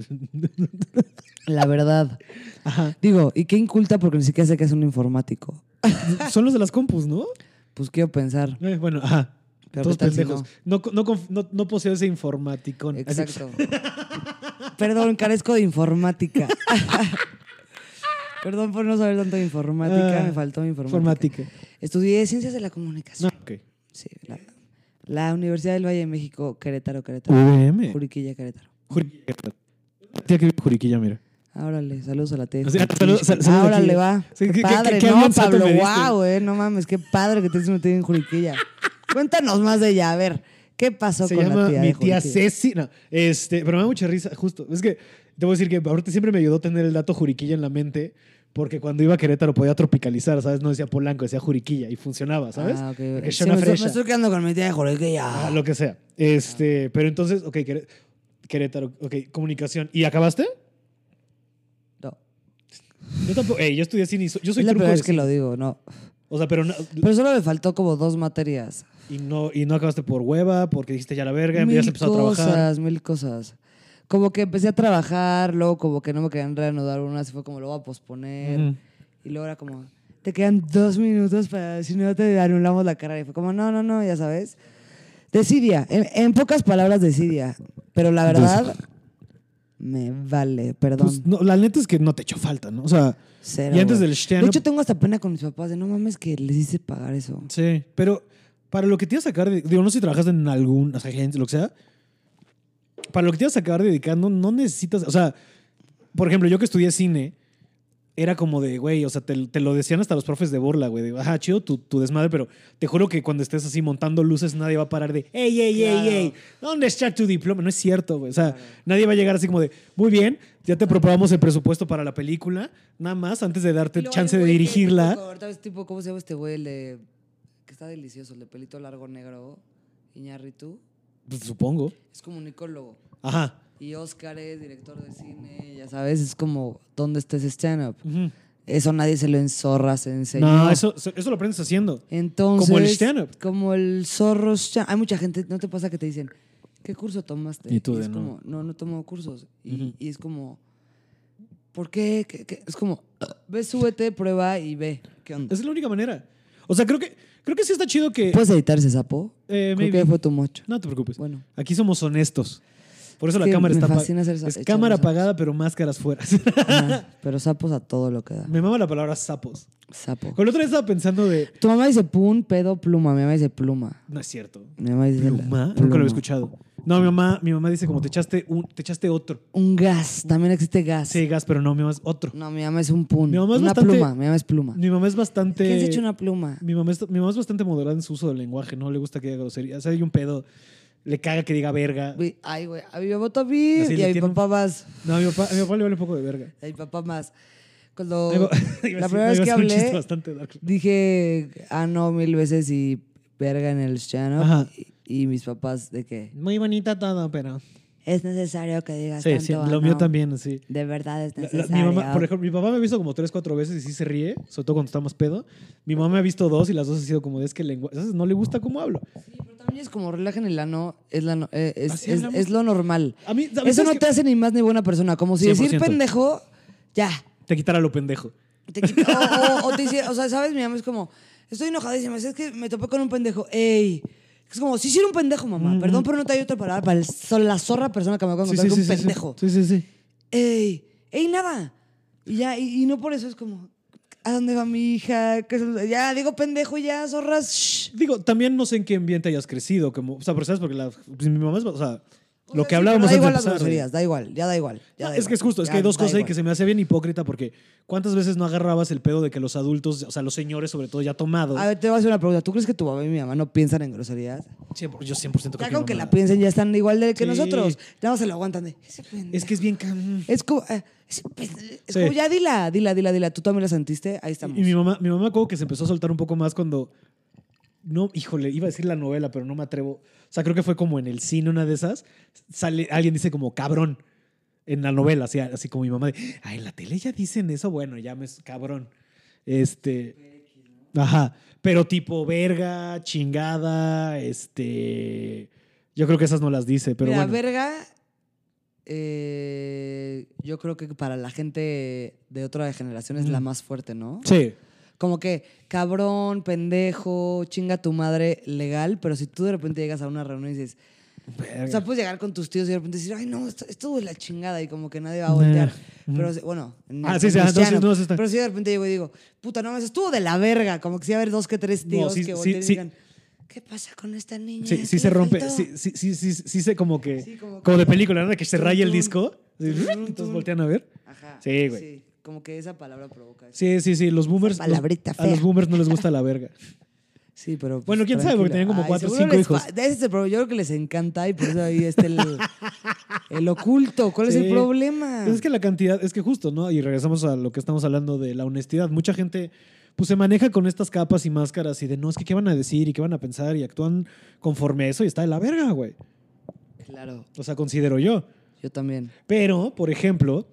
La verdad. Ajá. Digo, y qué inculta porque ni siquiera sé que es un informático. Son los de las compus, ¿no? Pues quiero pensar. Eh, bueno, ajá. Pero Todos ¿qué tal si pendejos. No, no, no, no poseo ese informaticón. Así- Exacto. Perdón, carezco de informática. Perdón por no saber tanto de informática, Ah, me faltó mi informática. Informática. Estudié Ciencias de la Comunicación. No, ok. Sí, la, la Universidad del Valle de México, Querétaro, Querétaro. VM. Juriquilla, Querétaro. Juriquilla. Tía que vive en Juriquilla, mira. Órale, saludos a la T. O sea, salud- sal- saludos Ah, órale, aquí. va. Sí, qué, qué- qué- padre, qué no, Pablo, me diste. wow, eh, no mames, qué padre que te una tía en Juriquilla. Cuéntanos más de ella, a ver, ¿qué pasó Se con llama la tía mi de tía? Ceci. No, este, pero me da mucha risa, justo. Es que te voy a decir que ahorita siempre me ayudó tener el dato Juriquilla en la mente, porque cuando iba a Querétaro podía tropicalizar, ¿sabes? No decía Polanco, decía Juriquilla y funcionaba, ¿sabes? Ah, ok. Porque Sí, me, estoy, fresa. me estoy quedando con mi tía de Juriquilla. Ah, lo que sea. Este, pero entonces, ok, Queré- Querétaro, ok, comunicación. ¿Y acabaste? No, Yo tampoco, ey, yo estudié cine, y so- yo soy es la primera vez que cine. lo digo, no. O sea, pero no, Pero solo me faltó como dos materias. Y no, y no acabaste por hueva, porque dijiste ya la verga, mil habías empezado a cosas, trabajar. mil cosas. Como que empecé a trabajar, luego como que no me querían reanudar una, así fue como lo voy a posponer. Ujú. Y luego era como, te quedan dos minutos para, si no te anulamos la carrera. Y fue como, no, no, no, ya sabes. Decidia, en, en pocas palabras decidia. Pero la verdad, me vale, perdón. Pues, no, la neta es que no te echó falta, ¿no? O sea, Cero, y antes güey. del De stand hecho, tengo hasta pena con mis papás de no mames que les hice pagar eso. Sí, pero para lo que te ibas a sacar, de- digo, no sé si trabajas en algún agencia, lo que sea, para lo que te ibas a acabar dedicando, no necesitas, o sea, por ejemplo, yo que estudié cine, era como de, güey, o sea, te, te lo decían hasta los profes de burla, güey, de, ajá, chido tu, tu desmadre, pero te juro que cuando estés así montando luces, nadie va a parar de, ey, ey, Claro. ey, ey, ¿dónde está tu diploma? No es cierto, güey, o sea, nadie va a llegar así como de, muy bien, ya te aprobamos el presupuesto para la película, nada más, antes de darte chance de dirigirla. ves tipo, ¿cómo se llama este güey? El de, que está delicioso, el de pelito largo negro, Iñárritu. Pues, supongo. Es comunicólogo. Ajá. Y Oscar es director de cine, ya sabes, es como, ¿dónde está ese stand-up? Eso nadie se lo enzorra, se enseñó. No, eso, eso lo aprendes haciendo. Entonces, como el stand-up. Como el zorro stand Hay mucha gente, ¿no te pasa que te dicen, ¿qué curso tomaste? Y tú de es no. como, no, no tomo cursos. Y, y es como, ¿por qué? ¿Qué- qué? Es como, ve, súbete, prueba y ve. ¿Qué onda? Es la única manera. O sea, creo que, creo que sí está chido que... ¿Puedes editar ese sapo? eh, Creo maybe. que fue tu mocho. No te preocupes. Bueno. Aquí somos honestos. Por eso la cámara me está fascina hacer Es cámara apagada, pero máscaras fuera. Pero sapos a todo lo que da. Me mama la palabra sapos. Sapo. Con el otro día estaba pensando de... Tu mamá dice pun, pedo, pluma. Mi mamá dice pluma. No es cierto. Mi mamá dice la- ¿Pluma? Nunca lo pluma. había escuchado. No, mi mamá, mi mamá dice como te echaste un, te echaste otro. Un gas. También existe gas. Sí, gas, pero no, mi mamá es otro. No, mi mamá es un pun. Mi mamá es una bastante- pluma. Mi mamá es pluma. Mi mamá es bastante. ¿Quién se echa una pluma? Mi mamá, es, mi mamá es bastante moderada en su uso del lenguaje, no le gusta que diga grosería. O sea, hay un pedo, le caga que diga verga. Ay, güey. A mi mamá también. Así y a mi tiene un- papá más. No, a mi papá, a mi papá le vale un poco de verga. A mi papá más. Cuando la primera vez que hablé, dije, ah, no, mil veces y verga en el channel. Ajá. Y, y mis papás de que Muy bonita todo, pero. es necesario que digas Sí, tanto. sí, lo mío no. también, sí. De verdad es La- la- necesario. mi mamá, por ejemplo, mi papá me ha visto como tres, cuatro veces y sí se ríe, sobre todo cuando estamos pedo. Mi mamá me ha visto dos y las dos ha sido como de es que el lenguaje, no le gusta cómo hablo. Sí, pero también es como relajen el ano, es, la no- eh, es, es- es lo normal. A mí, ¿sabes Eso no te hace ni más ni buena persona. Como si decir 100%. pendejo, ya. Te quitara lo pendejo. Te quita- o, o- o te dice, o sea, ¿sabes? Mi mamá es como, estoy enojadísima, es que me topé con un pendejo. ¡Ey! Es como, sí, sí era un pendejo, mamá. Perdón, pero no te hay otra palabra para el, la zorra persona que me acabo de Sí, encontrar sí, sí, un pendejo. Sí, sí, sí. ¡Ey! ¡Ey, nada! Y ya, y, y no por eso es como, ¿a dónde va mi hija? ¿Qué es- ya, digo pendejo, ya, zorras. shh. Digo, también no sé en qué ambiente hayas crecido, como, o sea, pero sabes, porque la, pues, mi mamá es, o sea, lo que hablábamos pero Da antes igual las groserías, da igual, ya da igual. ya No, da es que es justo, es ya que hay dos cosas ahí que se me hace bien hipócrita porque ¿cuántas veces no agarrabas el pedo de que los adultos, o sea, los señores sobre todo ya tomados? A ver, te voy a hacer una pregunta. ¿Tú crees que tu mamá y mi mamá no piensan en groserías? 100%, yo 100% creo Ya con que la piensen ya están igual de que Sí. nosotros. Nada más se lo aguantan de. "Ese pendejo". Es que es bien... cam- Es como, eh, ese es Sí. como, ya dila, dila, dila, dila. ¿Tú también la sentiste? Ahí estamos. Y mi mamá, mi mamá como que se empezó a soltar un poco más cuando... No, híjole, iba a decir la novela, pero no me atrevo. O sea, creo que fue como en el cine una de esas. Sale, alguien dice como cabrón en la novela, así, así como mi mamá de, ay, en la tele ya dicen eso, bueno, ya me es cabrón. Este... Ajá, pero tipo verga, chingada, este... Yo creo que esas no las dice, pero bueno. verga, eh, yo creo que para la gente de otra generación es la más fuerte, ¿no? Sí. Como que cabrón, pendejo, chinga tu madre, legal, pero si tú de repente llegas a una reunión y dices, o sea, puedes llegar con tus tíos y de repente decir, ay, no, esto, esto de la chingada y como que nadie va a voltear. Nah. Pero, bueno, en Ah, sí, sí, entonces no, sí está. Pero si de repente llego y digo, puta, no, eso estuvo de la verga. Como que si va a haber dos que tres No, tíos sí, que sí, volteen y sí. digan, ¿qué pasa con esta niña? Sí, ¿Qué sí se rompe, faltó?" sí, sí, sí, sí, sí se como que, Sí, como como, que- de película, ¿no? De que se raya el disco. Tun, tun, Entonces voltean a ver. Ajá. Sí, güey. Como que esa palabra provoca eso. Sí, sí, sí, los boomers. los- palabrita a los fea. boomers no les gusta la verga. Sí, pero. pues, Bueno, quién sabe, porque tenían como Ay, cuatro o cinco les hijos. Ese es el problema. Yo creo que les encanta y por eso ahí está el, el oculto. ¿Cuál es el problema? Pues es que la cantidad, es que justo, ¿no? Y regresamos a lo que estamos hablando de la honestidad. Mucha gente, pues se maneja con estas capas y máscaras y de no, es que qué van a decir y qué van a pensar y actúan conforme a eso y está de la verga, güey. Claro, O sea, considero yo. Yo también. Pero, por ejemplo,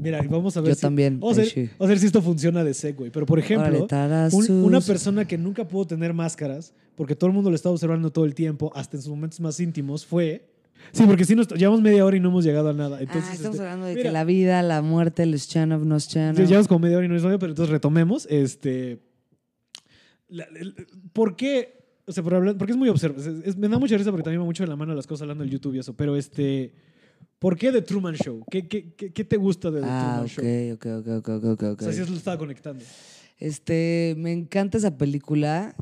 mira, vamos a ver Yo si, también, Vamos a, ver, vamos a ver si esto funciona de segue. Pero, por ejemplo, Órale, un- una persona que nunca pudo tener máscaras, porque todo el mundo lo estaba observando todo el tiempo, hasta en sus momentos más íntimos, fue... Sí, porque sí, nos, llevamos media hora y no hemos llegado a nada. Entonces, ah, estamos este, hablando de mira, que la vida, la muerte, los chanov, nos chanov. Llevamos como media hora y no hemos llegado, pero entonces retomemos. Este, la- el- ¿Por qué? O sea, por hablar- porque es muy observ es- es- Me da mucha risa porque también va mucho de la mano las cosas hablando del YouTube y eso. Pero este... ¿Por qué The Truman Show? ¿Qué, qué, qué, qué te gusta de The Ah, Truman Show? ok, ok, ok, ok, ok, ok. O sea, sí lo estaba conectando. Este, me encanta esa película.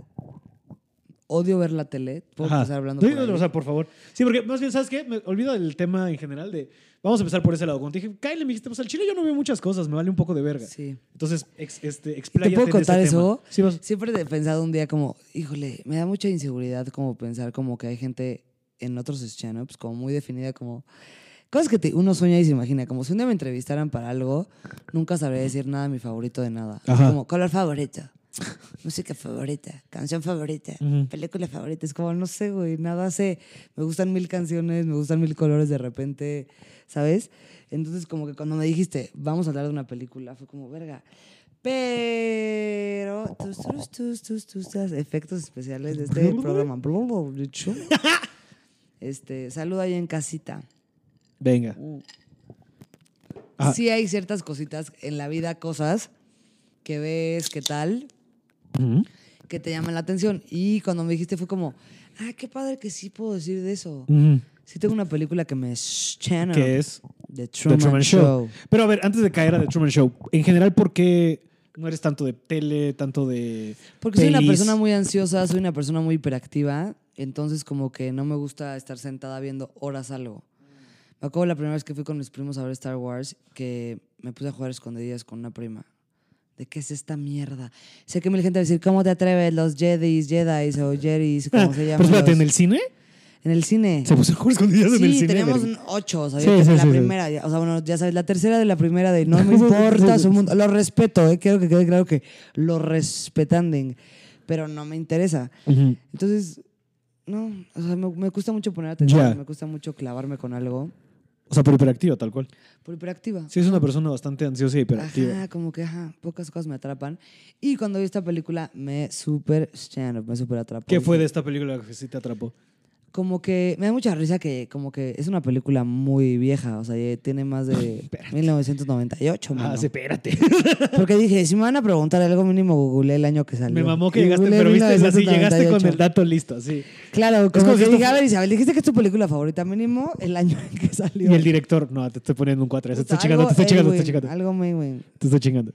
Odio ver la tele. Puedo Ajá. empezar hablando por? O sea, por favor. Sí, porque más bien, ¿sabes qué? Me olvido del tema en general de... Vamos a empezar por ese lado. Cuando te dije, Kyle, me dijiste, pues al chile yo no veo muchas cosas, me vale un poco de verga. Sí. Entonces, ex, este, ¿Te expláyate puedo en contar ese eso? tema. Sí, vas. Siempre he pensado un día como, híjole, me da mucha inseguridad como pensar como que hay gente en otros stand-ups como muy definida como... Cosas que te- uno sueña y se imagina, como si un día me entrevistaran para algo, nunca sabría decir nada mi favorito de nada. Ajá. Como color favorito, música favorita, canción favorita, película favorita. Es como, no sé, güey, nada sé. Me gustan mil canciones, me gustan mil colores de repente, ¿sabes? Entonces, como que cuando me dijiste, vamos a hablar de una película, fue como, verga. Pero, tus, tus, tus, tus, tus, tus efectos especiales de este programa. Este, saludo ahí en casita. Venga. Ajá. Sí hay ciertas cositas en la vida, cosas que ves, qué tal, que te llaman la atención. Y cuando me dijiste fue como, ah, qué padre que sí puedo decir de eso. Ujú. Sí tengo una película que me channel. Que es The The Truman, Show. Show. Pero a ver, antes de caer a The Truman Show, en general, ¿por qué no eres tanto de tele, tanto de. Porque soy una persona muy ansiosa, soy una persona muy hiperactiva entonces como que no me gusta estar sentada viendo horas algo. Me acuerdo la primera vez que fui con mis primos a ver Star Wars, que me puse a jugar escondidillas con una prima. ¿De qué es esta mierda? Sé que mil gente va a decir, ¿cómo te atreves? Los Jedis, Jedis o Jeris, como se llaman. Pero espérate, los- ¿en el cine? En el cine. Se pusieron escondidas en el Sí, cine. teníamos un ocho, o sea, Sí, sí, sí, la sí. primera, o sea, bueno, ya sabes, la tercera de la primera de no me importa su mundo, lo respeto, eh, quiero que quede claro que lo respetanden, pero no me interesa. Ujú. Entonces, no, o sea, me, me cuesta mucho poner atención, Ya. me cuesta mucho clavarme con algo O sea, pero hiperactiva, tal cual. por hiperactiva. Sí, es una persona bastante ansiosa y hiperactiva. Ajá, como que, ajá, pocas cosas me atrapan. Y cuando vi esta película, me súper stand-up, me súper atrapó. ¿Qué fue de esta película que sí te atrapó? Como que me da mucha risa que como que es una película muy vieja, o sea, tiene más de 1998, Ah, mano. sí, espérate. Porque dije, si me van a preguntar algo mínimo, googleé el año que salió. Me mamó que Y llegaste, pero viste, así 1998. llegaste con el dato listo, así. Claro, como, como si que esto dije, a ver, Isabel, dijiste que es tu película favorita, mínimo el año en que salió. Y el director, no, te estoy poniendo un 4. Te Puta, estoy chingando, te estoy chingando, te estoy chingando. Algo Maywin. Te estoy chingando.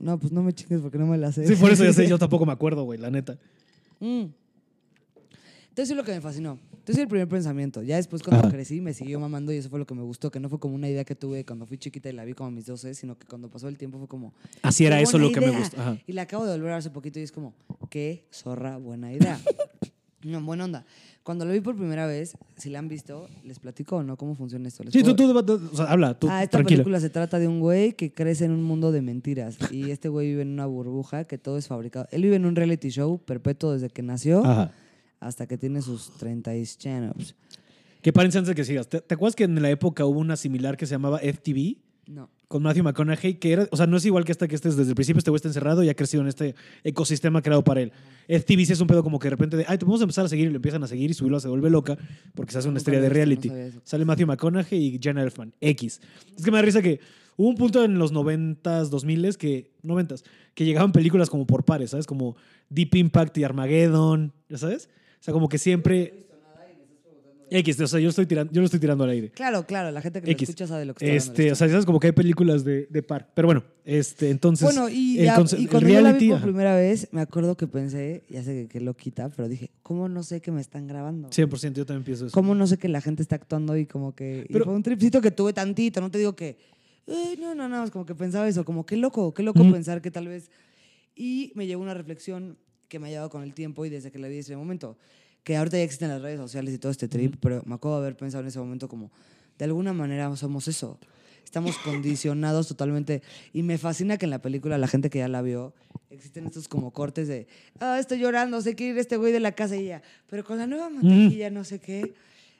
No, pues no me chingues porque no me la sé. Sí, por eso ya sé, yo tampoco me acuerdo, güey, la neta. Mm. Entonces, es lo que me fascinó. Entonces, el primer pensamiento. Ya después, cuando Ajá. crecí, me siguió mamando y eso fue lo que me gustó. Que no fue como una idea que tuve cuando fui chiquita y la vi como a mis 12, sino que cuando pasó el tiempo fue como. Así era "Qué eso lo que me idea". gustó. Ajá. Y la acabo de volver hace poquito y es como, qué zorra buena idea. no, buena onda. Cuando lo vi por primera vez, si la han visto, les platico o no cómo funciona esto. ¿Les Sí, tú, puedo- tú, tú- o sea, habla, tú, ah, esta tranquila. película se trata de un güey que crece en un mundo de mentiras. Y este güey vive en una burbuja que todo es fabricado. Él vive en un reality show perpetuo desde que nació Ajá. Hasta que tiene sus 30 y channels. Que párense antes de que sigas. ¿Te, te acuerdas que en la época hubo una similar que se llamaba FTV? No. Con Matthew McConaughey, que era, o sea, no es igual que esta que este es desde el principio, este güey está encerrado y ha crecido en este ecosistema creado para él. FTV sí es un pedo como que de repente de, ay, te vamos a empezar a seguir y lo empiezan a seguir y su hilo se vuelve loca porque se hace una estrella de no reality. Sale Matthew McConaughey y Jenna Elfman, X. Es que me da risa que hubo un punto en los 90s, 2000s, que, 90s, que llegaban películas como por pares, ¿sabes? Como Deep Impact y Armageddon, ¿ya sabes? O sea, como que siempre... X, o sea, yo, estoy tirando, yo lo estoy tirando al aire. Claro, claro, la gente que lo X. escucha sabe lo que está Este, o sea, sabes como que hay películas de, de par. Pero bueno, este, entonces. Bueno, y, el ya- y el cuando yo la vi por primera vez, me acuerdo que pensé, ya sé que, que lo quita, pero dije, ¿cómo no sé que me están grabando? 100%, yo también pienso eso. ¿Cómo no sé que la gente está actuando y como que... y Pero- fue un tripcito que tuve tantito, no te digo que... "Ay, no, no, no, es como que pensaba eso, como qué loco, qué loco pensar que tal vez... Y me llevó una reflexión que me ha llevado con el tiempo y desde que la vi ese momento, que ahorita ya existen las redes sociales y todo este trip, pero me acuerdo de haber pensado en ese momento como, de alguna manera somos eso. Estamos condicionados totalmente. Y me fascina que en la película, la gente que ya la vio, existen estos como cortes de, ah, estoy llorando, sé que ir este güey de la casa y ya. Pero con la nueva mantequilla, no sé qué.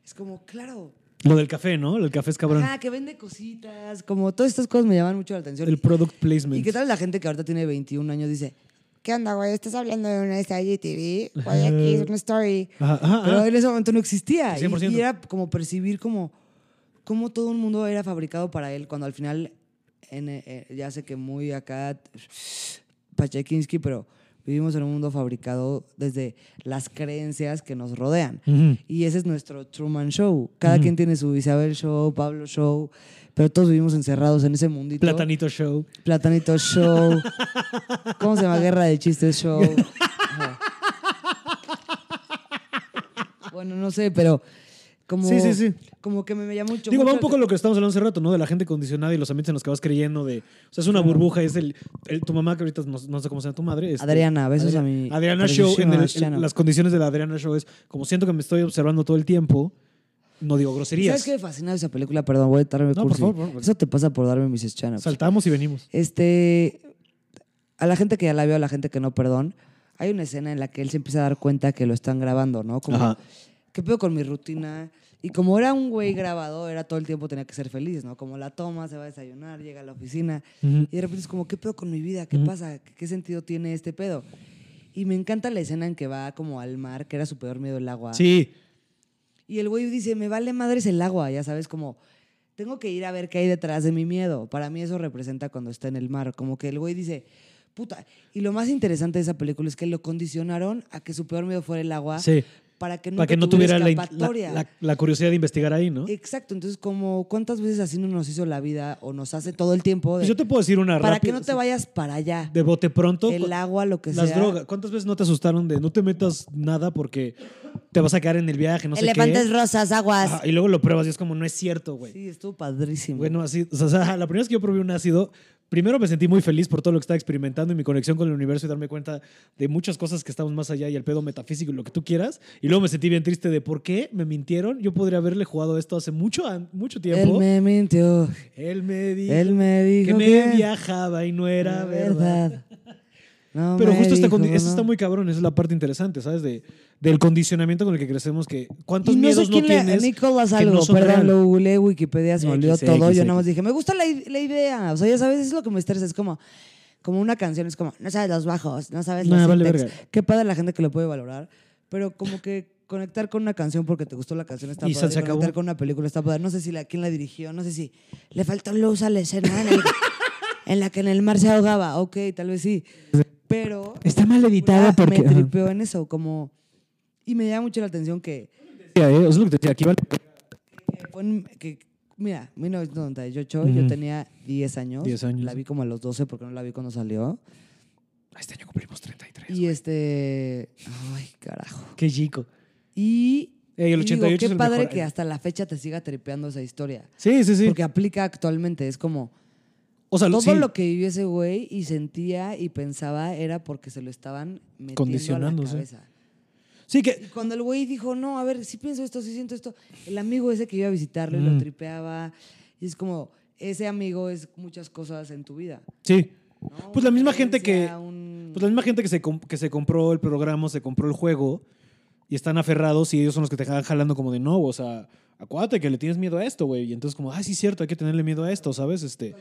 Es como, claro. Lo del café, ¿no? El café es cabrón. Ah, que vende cositas. Como todas estas cosas me llaman mucho la atención. el product placement. ¿Y qué tal la gente que ahorita tiene 21 años dice, ¿qué onda, güey? ¿Estás hablando de una serie TV? Güey, aquí es una story. Ajá, ajá, Pero en ese momento no existía. Y- 100%. Y, era como percibir como, como todo un mundo era fabricado para él, cuando al final, en, eh, ya sé que muy acá, Pachekinski, pero vivimos en un mundo fabricado desde las creencias que nos rodean. Ujú. Y ese es nuestro Truman Show. Cada Ujú. quien tiene su Isabel Show, Pablo Show, pero todos vivimos encerrados en ese mundito. Platanito Show. Platanito Show. ¿Cómo se llama? Guerra de Chistes Show. Ajá. Bueno, no sé, pero como, Sí, sí, sí. como que me, me llama mucho. Digo, va un poco lo que estamos hablando hace rato, ¿no? De la gente condicionada y los ambientes en los que vas creyendo de... O sea, es una burbuja, es el, el- tu mamá, que ahorita no, no sé cómo se llama tu madre. este, Adriana, besos a mi Adriana Show, en el- en las condiciones de la Adriana Show es como siento que me estoy observando todo el tiempo, no digo groserías. ¿Sabes qué me fascina de esa película? Perdón, voy a darme No, por favor, por favor. Eso te pasa por darme mis chanos. Saltamos y venimos. Este, a la gente que ya la vio, a la gente que no, perdón, hay una escena en la que él se empieza a dar cuenta que lo están grabando, ¿no? Como, Ajá. ¿qué pedo con mi rutina? Y como era un güey grabado, era todo el tiempo tenía que ser feliz, ¿no? Como la toma, se va a desayunar, llega a la oficina y de repente es como, ¿qué pedo con mi vida? ¿Qué pasa? ¿Qué, qué sentido tiene este pedo? Y me encanta la escena en que va como al mar, que era su peor miedo el agua. Sí. Y el güey dice, me vale madres el agua, ya sabes, como tengo que ir a ver qué hay detrás de mi miedo. Para mí eso representa cuando está en el mar, como que el güey dice, puta. Y lo más interesante de esa película es que lo condicionaron a que su peor miedo fuera el agua, Sí. Para que, Para que no tuviera la, la- escapatoria. la- la curiosidad de investigar ahí, ¿no? Exacto, entonces como cuántas veces así no nos hizo la vida o nos hace todo el tiempo de- Pues yo te puedo decir una para rápida, que no te vayas para allá. De bote pronto. el agua, lo que las sea. drogas. ¿Cuántas veces no te asustaron de no te metas nada porque te vas a quedar en el viaje, no sé Elefantes qué? rosas, aguas. Ajá, y luego lo pruebas y es como, no es cierto, güey. Sí, estuvo padrísimo. Bueno, así, o sea, la primera vez que yo probé un ácido, primero me sentí muy feliz por todo lo que estaba experimentando y mi conexión con el universo y darme cuenta de muchas cosas que estamos más allá y el pedo metafísico y lo que tú quieras. Y luego me sentí bien triste de por qué me mintieron. Yo podría haberle jugado esto hace mucho, mucho Él tiempo. me mintió. Él me dijo Él me que me viajaba y no era era verdad. No Pero justo esta dijo, eso está muy cabrón, esa es la parte interesante, ¿sabes? De, del condicionamiento con el que crecemos, que cuántos Y no miedos sé quién no le, tienes. Nicolás que algo, no son perdón, real. lo googleé Wikipedia, se me olvidó X, todo. X, yo nada X. más dije, me gusta la, la idea. O sea, ya sabes, es lo que me estresa. Es como, como una canción, es como, no sabes los bajos, no sabes los vale verga. Qué padre la gente que lo puede valorar. Pero como que conectar con una canción porque te gustó la canción está Y padre. se acabó. conectar con una película está padre. No sé si la, quién la dirigió, no sé si le faltó luz a la escena en, el- en la que en el mar se ahogaba. Ok, tal vez sí. Pero Está mal editada porque. me tripeó en eso, como... Y me llama mucho la atención que Decía, ¿eh? Es lo que te decía. Aquí vale. que que, mira, 1998, yo tenía 10 años. 10 años. La vi como a los 12 porque no la vi cuando salió. Este año cumplimos 33. Y este. Ay, carajo. Qué chico. Y. Ey, el y digo, 88 es qué el padre mejor que hasta la fecha te siga tripeando esa historia. Sí, sí, sí. Porque aplica actualmente. Es como. O sea, Todo sí, lo que vivió ese güey y sentía y pensaba era porque se lo estaban metiendo a sí. la cabeza. sí Y que. cuando el güey dijo, no, a ver, si pienso esto, si siento esto, el amigo ese que iba a visitarlo y Mm. lo tripeaba. Y es como, ese amigo es muchas cosas en tu vida. Sí. ¿no? Pues la misma gente que- un- Pues la misma gente que se, que se compró el programa, se compró el juego y están aferrados y ellos son los que te van jalando como de no, o sea, acuérdate que le tienes miedo a esto, güey. Y entonces como, ah, sí, cierto, hay que tenerle miedo a esto, ¿sabes? Este,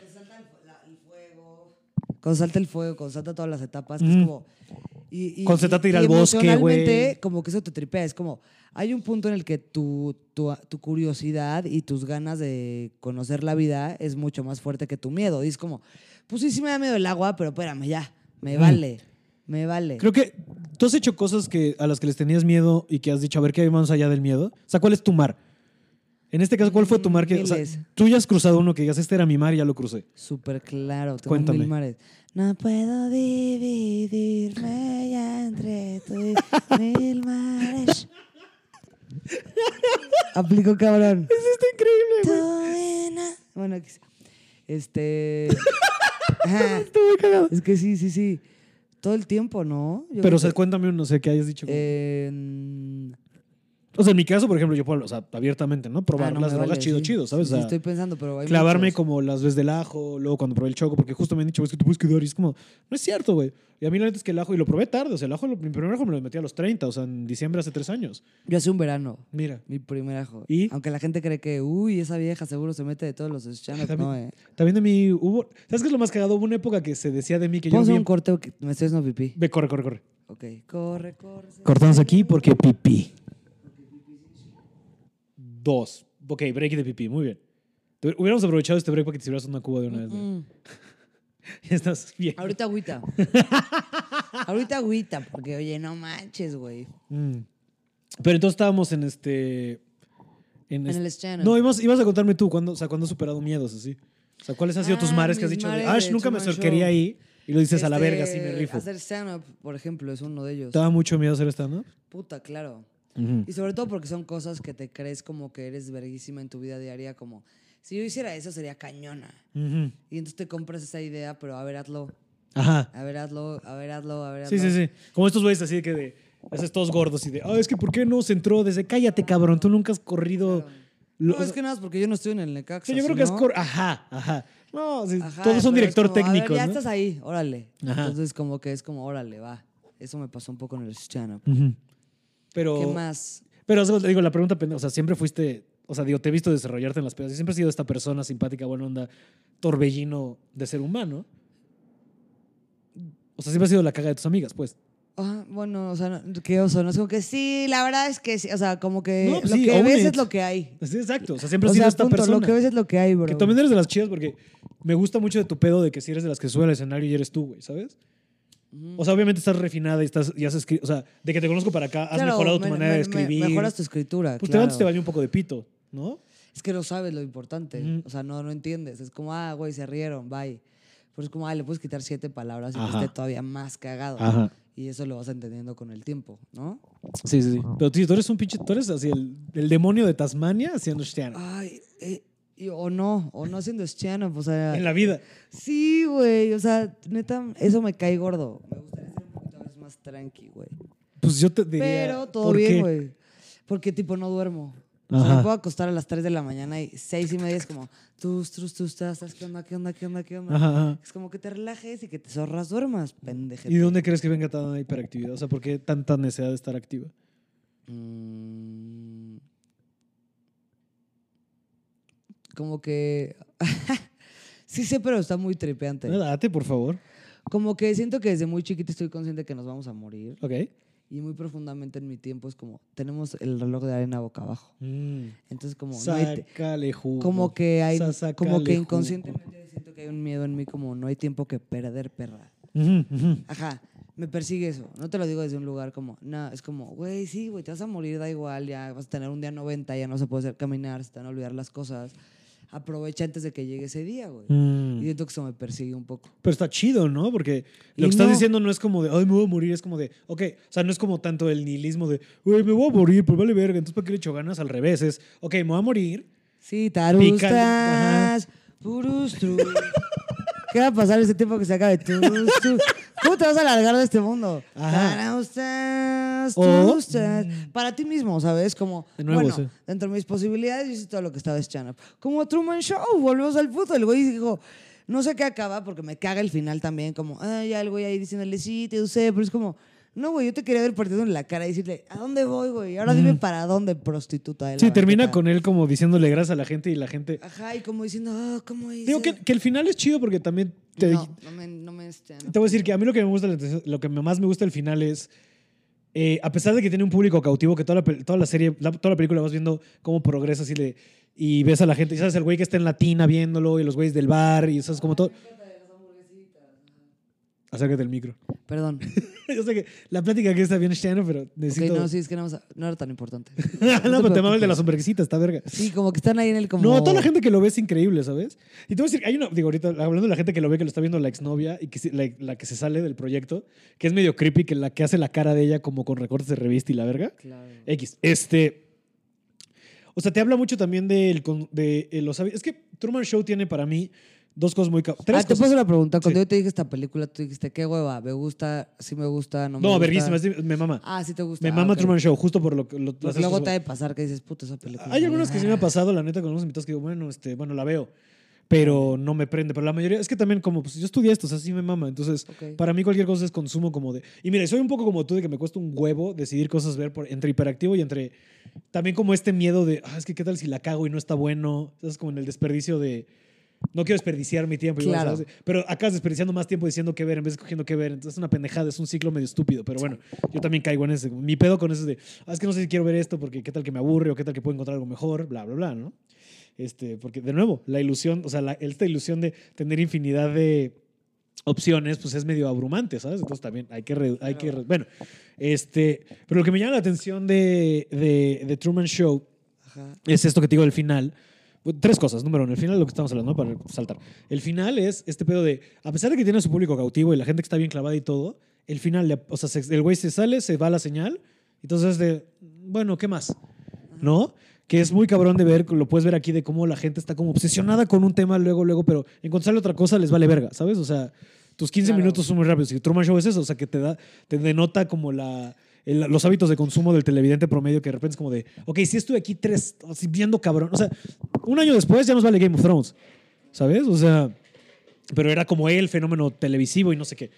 Cuando salta el fuego, cuando salta todas las etapas, que es Ujú. como... Y, y- Cuando se trata de ir al bosque, güey. como que eso te tripea. Es como, hay un punto en el que tu, tu, tu curiosidad y tus ganas de conocer la vida es mucho más fuerte que tu miedo. Y es como, pues sí, sí me da miedo el agua, pero espérame, ya, me Mm. vale, me vale. creo que tú has hecho cosas que, a las que les tenías miedo y que has dicho, a ver, ¿qué hay más allá del miedo? O sea, ¿cuál es tu mar? En este caso, ¿cuál fue tu mar? Que, o sea, Miles. tú ya has cruzado uno que digas, este era mi mar y ya lo crucé. Súper claro, tengo Cuéntame. mil mares. No puedo dividirme ya entre tú y mil mares. Aplico cabrón. Eso está increíble. Tú y na- Bueno, aquí sí. este. Ajá. Es que sí, sí, sí. Todo el tiempo, ¿no? Yo Pero, o sea, que- cuéntame uno, no sé, qué hayas dicho. Eh, o sea, en mi caso, por ejemplo, yo puedo, o sea, abiertamente, ¿no? Probar ah, no, las drogas vale, chido, sí. chido, ¿sabes? Sí, estoy pensando, pero hay clavarme muchos. como las veces del ajo, luego cuando probé el choco, porque justo me han dicho, es que te puedes quedar y es como, no es cierto, güey. Y a mí la neta es que el ajo, y lo probé tarde, o sea, el ajo, mi primer ajo me lo metí a los 30, o sea, en diciembre hace tres años. Yo hace un verano. Mira. Mi primer ajo. ¿Y? Aunque la gente cree que, uy, esa vieja seguro se mete de todos los También- no, eh. También de mí hubo, ¿sabes qué es lo más cagado? Hubo una época que se decía de mí que yo Vamos a un corte que me estoy haciendo pipí. Ve, corre, corre, corre. Ok. Corre, corre. Cortamos aquí porque pipí. Dos. Ok, break de pipí, muy bien. Hubiéramos aprovechado este break para que te sirvieras una cuba de una vez. Mm. Estás bien. Ahorita agüita. Ahorita agüita, porque oye, no manches, güey. Mm. Pero entonces estábamos en este. En, En este- el stand No, ibas, ibas a contarme tú, ¿cuándo, o sea, ¿cuándo has superado miedos así? O sea, ¿cuáles han sido tus Ah, mares que has dicho mares de nunca me Show". ahí? Y lo dices a la Este, verga, sí me rifo. Hacer stand-up, por ejemplo, es uno de ellos. ¿Te daba mucho miedo hacer stand-up? Puta, claro. Y sobre todo porque son cosas que te crees como que eres verguísima en tu vida diaria, como si yo hiciera eso sería cañona. Ujú. Y entonces te compras esa idea, pero a ver, hazlo, Ajá. a ver, hazlo, a ver, hazlo, a ver, hazlo. Sí, sí, sí. Como estos güeyes así de que de, haces todos gordos y de, ah, es que ¿por qué no se entró desde, cállate, cabrón, tú nunca has corrido. Claro. lo- No, es que nada más porque yo no estoy en el Necaxa. yo creo que es Ajá, ajá. No, Ajá, todos son es director como, ver, técnico, ya ¿no? estás ahí, órale. Ajá. Entonces, como que es como, órale, va. Eso me pasó un poco en el stand-up. Pero, ¿Qué más? pero digo, la pregunta o sea, siempre fuiste, o sea, digo, te he visto desarrollarte en las pedas y siempre has sido esta persona simpática, buena onda, torbellino de ser humano. O sea, siempre has sido la caga de tus amigas, pues. Ah, bueno, o sea, no- qué oso, ¿no? Es como que sí, la verdad es que sí. O sea, como que No, pues lo sí, que ves it. es lo que hay. Sí, exacto. O sea, siempre has O sido sea, esta punto, persona. lo que ves es lo que hay, bro. Que también eres de las chidas porque me gusta mucho de tu pedo de que si eres de las que sube al escenario y eres tú, güey, ¿sabes? O sea, obviamente estás refinada y estás, ya has escri- o sea, de que te conozco para acá, has Claro, mejorado tu me- manera de me- me- escribir. mejoras tu escritura. pues te claro. antes te valió un poco de pito, ¿no? Es que no sabes lo importante. O sea, no, no entiendes. Es como, ah, güey, se rieron, bye. Pero es como, ah, le puedes quitar siete palabras y esté todavía más cagado. Ajá. Y eso lo vas entendiendo con el tiempo, ¿no? Sí, sí, sí. Pero tío, tú eres un pinche, tú eres así el, el demonio de Tasmania haciendo Ay, eh, y- o no, o no haciendo stand-up, o sea... en la vida. Sí, güey, o sea, neta, eso me cae gordo. Me gustaría ser un poquito más tranqui, güey. Pues yo te diría. Pero todo ¿por bien, güey. Porque, tipo, no duermo. O sea, Ajá. me puedo acostar a las 3 de la mañana y seis y media es como, tú, tú, tú, estás, ¿qué onda, qué onda, qué onda, qué onda? Ajá, ajá. Es como que te relajes y que te zorras, duermas, pendeje. ¿Y de dónde crees que venga tanta hiperactividad? O sea, ¿por qué tanta necesidad de estar activa? Mm. Como que... sí sé, pero está muy tripeante. Date, por favor. Como que siento que desde muy chiquita estoy consciente que nos vamos a morir. Ok. Y muy profundamente en mi tiempo es como, tenemos el reloj de arena boca abajo. Mm. Entonces como... no hay te- Sácale jugo. como que hay... Sácale Como que jugo. inconscientemente siento que hay un miedo en mí como, no hay tiempo que perder, perra. Ajá, me persigue eso. No te lo digo desde un lugar como, no, es como, güey, sí, güey, te vas a morir, da igual, ya vas a tener un día 90, ya no se puede hacer caminar, se te van a olvidar las cosas. Aprovecha antes de que llegue ese día, güey. Mm. Y siento que eso me persigue un poco. Pero está chido, ¿no? Porque Y lo que estás no. diciendo no es como de, ay, me voy a morir, es como de, ok, o sea, no es como tanto el nihilismo de, güey, me voy a morir, pues vale verga, entonces ¿para qué le echo ganas? Al revés, es, ok, me voy a morir. Sí, tarustas, purustru. ¿Qué va a pasar ese tiempo que se acabe? Turustru. ¿Cómo te vas a largar de este mundo? Ajá. Tarustas, O- turustas. Para ti mismo, ¿sabes? Como, De nuevo, bueno, sí. dentro de mis posibilidades, yo hice todo lo que estaba stand up. Como Truman Show, volvemos al puto. El güey dijo, no sé qué acaba, porque me caga el final también, como, ay, ya el güey ahí diciéndole, sí, te usé, pero es como, no, güey, yo te quería ver partido en la cara y decirle, ¿a dónde voy, güey? Ahora dime para dónde, prostituta. de la Sí, termina banqueta". con él como diciéndole gracias a la gente y la gente... Ajá, y como diciendo, ah, ¿cómo hice? Digo que, que el final es chido porque también te, no, no me, no me este, no. te voy a decir que a mí lo que me gusta, lo que más me gusta del final es, eh, a pesar de que tiene un público cautivo, que toda la, toda la serie, la- toda la película vas viendo cómo progresa así de, y ves a la gente, y sabes, el güey que está en la tina viéndolo y los güeyes del bar y sabes como todo... Acércate el micro. Perdón. Yo sé que la plática aquí está bien chano, pero Ok, necesito... no, sí, es que no, no era tan importante. no, pero te mama el de las hamburguesitas, está verga. Sí, como que están ahí en el como... No, toda la gente que lo ve es increíble, ¿sabes? Y te voy a decir, hay una, digo, ahorita hablando de la gente que lo ve, que lo está viendo la exnovia y que la, la que se sale del proyecto, que es medio creepy, que la que hace la cara de ella como con recortes de revista y la verga. Claro. X. Este. O sea, te habla mucho también con- de, eh, los hábitos. Es que Truman Show tiene para mí dos cosas muy. Tres Ah, te cosas. paso la pregunta. Cuando Sí. yo te dije esta película, tú dijiste, ¿qué hueva? ¿Me gusta? ¿Sí me gusta? ¿No me No, gusta? verguísima, es- me mama. Ah, sí te gusta. me Ah, mama. Truman Show, justo por lo que. Lo, Porque luego te ha de pasar que dices, puta, esa película. Hay algunas que sí me ha pasado, la neta, con unos invitados que digo, bueno, este, bueno, la veo, pero no me prende. Pero la mayoría, es que también como, pues yo estudié esto, o sea, sí me mama. Entonces, para mí cualquier cosa es consumo como de... Y mira, soy un poco como tú, de que me cuesta un huevo decidir cosas ver por, entre hiperactivo y entre... También como este miedo de, ah, es que qué tal si la cago y no está bueno. Es como en el desperdicio de... No quiero desperdiciar mi tiempo. igual, Claro. ¿sabes? Pero acabas desperdiciando más tiempo diciendo qué ver en vez de escogiendo qué ver. Entonces es una pendejada, es un ciclo medio estúpido. Pero bueno, yo también caigo en ese. Mi pedo con eso es de, ah, es que no sé si quiero ver esto porque qué tal que me aburre o qué tal que puedo encontrar algo mejor, bla, bla, bla, ¿no? Este, porque de nuevo, la ilusión, o sea, la- esta ilusión de tener infinidad de opciones, pues es medio abrumante, ¿sabes? Entonces también hay que, re- hay que re- bueno, este, pero lo que me llama la atención de, de, de Truman Show Ajá. es esto que te digo del final. Tres cosas. Número uno, el final lo que estamos hablando, ¿no? para saltar. El final es este pedo de, a pesar de que tiene a su público cautivo y la gente que está bien clavada y todo, el final, o sea, se- el güey se sale, se va la señal, entonces es de, bueno, ¿qué más? ¿No? Que es muy cabrón de ver, lo puedes ver aquí, de cómo la gente está como obsesionada con un tema luego, luego, pero encontrarle otra cosa les vale verga, ¿sabes? O sea, tus 15 Claro. minutos son muy rápidos. Y Truman Show es eso, o sea, que te da, te denota como la, el- los hábitos de consumo del televidente promedio, que de repente es como de, ok, si estuve aquí tres, viendo cabrón. O sea, un año después ya nos vale Game of Thrones, ¿sabes? O sea, pero era como el fenómeno televisivo y no sé qué.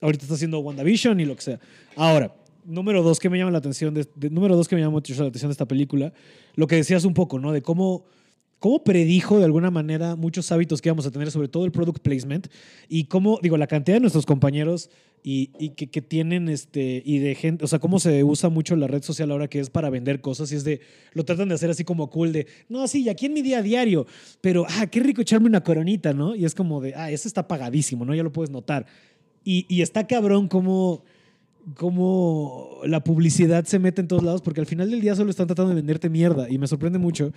Ahorita está haciendo WandaVision y lo que sea. Ahora, número dos que me llama la atención, de, de- número dos que me llama mucho la atención de esta película, lo que decías un poco, ¿no? De cómo, cómo predijo de alguna manera muchos hábitos que íbamos a tener, sobre todo el product placement, y cómo, digo, la cantidad de nuestros compañeros y, y que, que tienen, este, y de gente, o sea, cómo se usa mucho la red social ahora que es para vender cosas y es de, lo tratan de hacer así como cool de, no, sí, aquí en mi día a diario, pero, ah, qué rico echarme una coronita, ¿no? Y es como de, ah, eso está pagadísimo, ¿no? Ya lo puedes notar. Y, y está cabrón como cómo la publicidad se mete en todos lados, porque al final del día solo están tratando de venderte mierda y me sorprende mucho.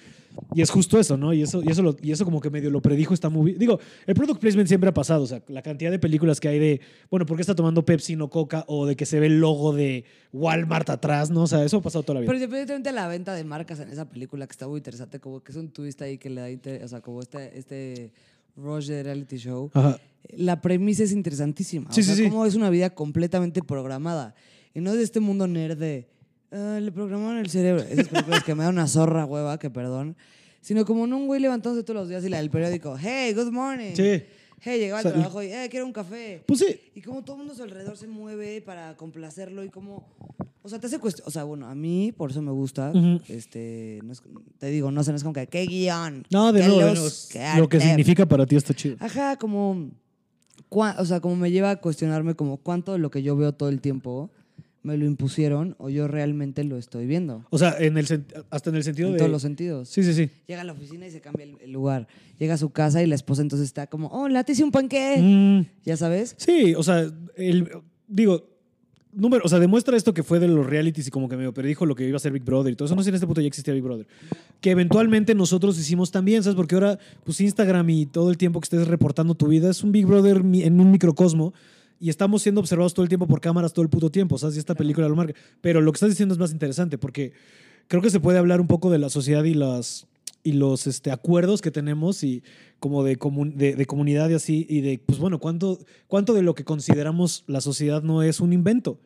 Y es justo eso, ¿no? Y eso, y eso, lo- y eso como que medio lo predijo esta movie. Digo, el product placement siempre ha pasado, o sea, la cantidad de películas que hay de, bueno, ¿por qué está tomando Pepsi no Coca? O de que se ve el logo de Walmart atrás, ¿no? O sea, eso ha pasado toda la vida. Pero independientemente de la venta de marcas en esa película, que está muy interesante, como que es un twist ahí que le da, o sea, como este, este de reality show. Ajá. La premisa es interesantísima. Sí, o sea, sí, sí. cómo es una vida completamente programada. Y no es de este mundo nerd de, "Ah, le programaron el cerebro. Esas películas que me da una zorra hueva, que perdón. Sino como en un güey levantándose todos los días y la del periódico, hey, good morning. Sí. Hey, llegaba O sea, al trabajo y, eh, quiero un café. Pues sí. Y como todo el mundo a su alrededor se mueve para complacerlo y como... O sea, te hace cuestión... O sea, bueno, a mí por eso me gusta. Ujú. este, no es- te digo, no sé, no es como que, ¿qué guion? No, de ¿Qué nuevo, lo que arte?". significa para ti está chido. Ajá, como... cua- O sea, como me lleva a cuestionarme como cuánto de lo que yo veo todo el tiempo me lo impusieron o yo realmente lo estoy viendo. O sea, en el hasta en el sentido En de... todos los sentidos. Sí, sí, sí. Llega a la oficina y se cambia el, el lugar. Llega a su casa y la esposa entonces está como, hola, te hice un panqué. Mm, Ya sabes. Sí, o sea, el, digo, número, o sea, demuestra esto que fue de los realities y como que medio predijo lo que iba a ser Big Brother y todo eso. No sé en este punto ya existía Big Brother. Que eventualmente nosotros hicimos también, ¿sabes? Porque ahora, pues Instagram y todo el tiempo que estés reportando tu vida es un Big Brother en un microcosmo y estamos siendo observados todo el tiempo por cámaras todo el puto tiempo, ¿sabes? Y esta película lo marca. Pero lo que estás diciendo es más interesante porque creo que se puede hablar un poco de la sociedad y las y los este, acuerdos que tenemos y como de, comun- de, de comunidad y así, y de, pues bueno, ¿cuánto, cuánto de lo que consideramos la sociedad no es un invento,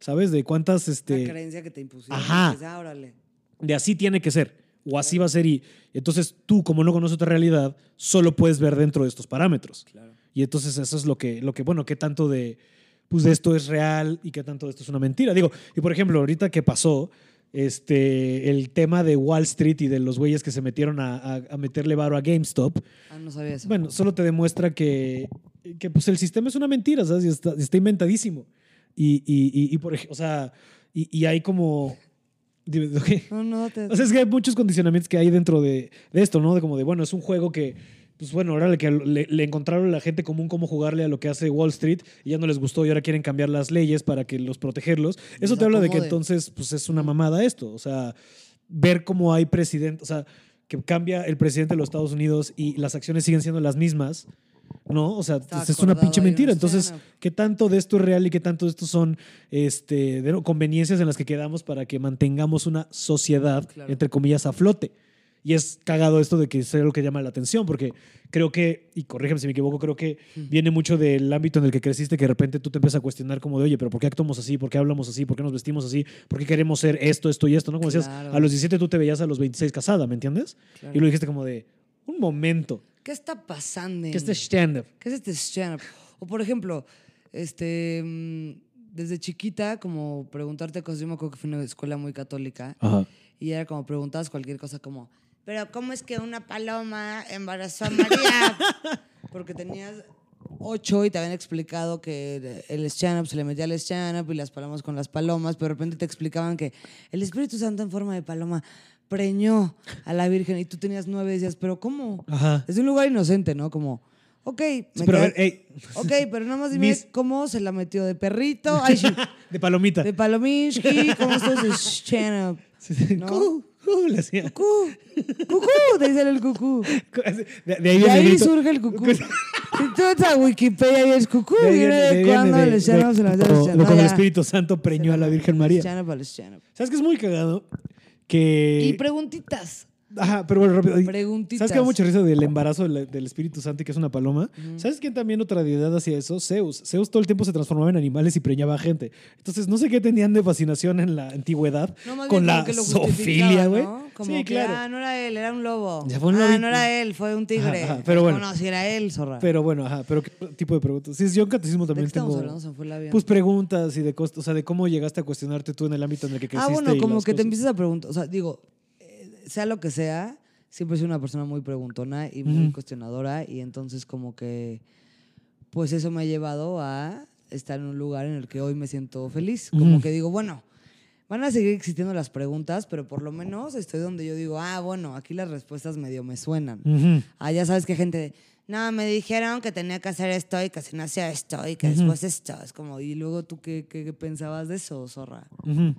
¿sabes? De cuántas, La este, creencia que te impusieron. Ajá. Dices, "Ah, órale. de así tiene que ser, o así va a ser, y entonces tú, como no conoces otra realidad, solo puedes ver dentro de estos parámetros. Claro. Y entonces eso es lo que, lo que bueno, qué tanto de, pues de esto es real y qué tanto de esto es una mentira. Digo, y por ejemplo, ahorita que pasó este, el tema de Wall Street y de los güeyes que se metieron a, a- a meterle varo a GameStop, Ah, no sabía eso. bueno, solo te demuestra que, que pues el sistema es una mentira, ¿sabes? Y está, está inventadísimo. Y, y, y, y por ejemplo, o sea, y, y hay como... ¿qué? No, no, te... O sea, es que hay muchos condicionamientos que hay dentro de, de esto, ¿no? De como de, bueno, es un juego que, pues bueno, ahora le, que le, le encontraron a la gente común cómo jugarle a lo que hace Wall Street y ya no les gustó y ahora quieren cambiar las leyes para que los protegerlos. Eso te habla de que entonces, pues es una mamada esto. O sea, ver cómo hay presidente, o sea, que cambia el presidente de los Estados Unidos y las acciones siguen siendo las mismas. ¿No? O sea, es una pinche mentira. Entonces. ¿qué tanto de esto es real y qué tanto de esto son este, de- conveniencias en las que quedamos para que mantengamos una sociedad, Claro. entre comillas, a flote? Y es cagado esto de que sea lo que llama la atención, porque creo que, y corrígeme si me equivoco, creo que viene mucho del ámbito en el que creciste, que de repente tú te empiezas a cuestionar como de, oye, pero ¿por qué actuamos así? ¿Por qué hablamos así? ¿Por qué nos vestimos así? ¿Por qué queremos ser esto, esto y esto? ¿no? Como decías, a los 17 tú te veías a los 26 casada, ¿me entiendes? Claro. Y lo dijiste como de, un momento, ¿Qué está pasando? que este stand-up. ¿Qué es este stand-up? O por ejemplo, este, mm, desde chiquita, como preguntarte cosas, yo me acuerdo que fui a una escuela muy católica Ajá. y era como preguntabas cualquier cosa como, pero ¿cómo es que una paloma embarazó a María? Porque tenías ocho y te habían explicado que el stand-up se le metía al stand-up y las palomas con las palomas, pero de repente te explicaban que el Espíritu Santo en forma de paloma preñó a la Virgen y tú tenías nueve y decías, pero ¿cómo? Ajá. Es un lugar inocente, ¿no? Como, ok, me pero a ver, ey, ok, pero nada más dime cómo se la metió de perrito, ay, de palomita. de palominsky, cómo está ese stand-up. Sí, sí. ¿No? Cu, cu, le hacía. Cucú, cucú, te dice el cucú. De, de ahí, De ahí surge el cucú. Si tú vas a Wikipedia y es cucú, De ahí viene viene- de cuando se la como- el. Espíritu Santo preñó a la Virgen María. ¿Sabes qué es muy cagado? Que... Y preguntitas. Ajá, pero bueno, rápido. Preguntitas. ¿Sabes qué da mucha risa del embarazo del, del Espíritu Santo y que es una paloma? ¿Sabes quién también otra deidad hacía eso? Zeus. Zeus todo el tiempo se transformaba en animales y preñaba a gente. Entonces, no sé qué tenían de fascinación en la antigüedad No, más con la zoofilia, güey. ¿no? Como Sí, que, claro. ah, no era él, era un lobo. Ya fue un ah, no era él, fue un tigre. Ajá, ajá, pero bueno. No, no, si era él, zorra. Pero bueno, ajá, pero qué tipo de preguntas. Sí, yo en catecismo ¿De qué también tengo hablando? Fue pues preguntas y de costos, o sea, de cómo llegaste a cuestionarte tú en el ámbito en el que Ah, creciste. bueno, y como que te empiezas a preguntar, o sea, digo, sea lo que sea, siempre he sido una persona muy preguntona y muy cuestionadora y entonces como que, pues eso me ha llevado a estar en un lugar en el que hoy me siento feliz. Como que digo, bueno, van a seguir existiendo las preguntas, pero por lo menos estoy donde yo digo, ah, bueno, aquí las respuestas medio me suenan. Ah, ya sabes que gente no, me dijeron que tenía que hacer esto y que si no hacía esto y que después esto. Es como, ¿y luego tú qué, qué, qué pensabas de eso, zorra? Ujú.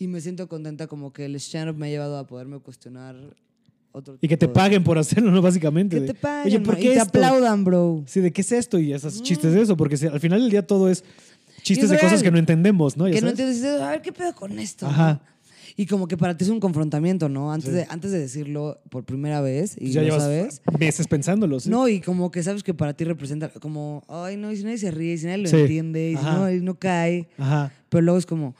Y me siento contenta como que el stand-up me ha llevado a poderme cuestionar otro Y que te tipo de- paguen por hacerlo, ¿no? Básicamente. Que te paguen, Oye, ¿por qué y te esto? aplaudan, bro. Sí, ¿de qué es esto? Y esos chistes de eso, porque si- al final del día todo es chistes es de cosas real. que no entendemos, ¿no? Ya Que no sabes. entiendes, dices, a ver, ¿qué pedo con esto? Ajá. ¿no? Y como que para ti es un confrontamiento, ¿no? Antes, Sí. de, antes de decirlo por primera vez y Pues ya lo llevas sabes. meses pensándolo, ¿sí? No, y como que sabes que para ti representa como, ay, no, y si nadie se ríe, y si nadie lo Sí. entiende, y si no, y no cae. Ajá. Pero luego es como,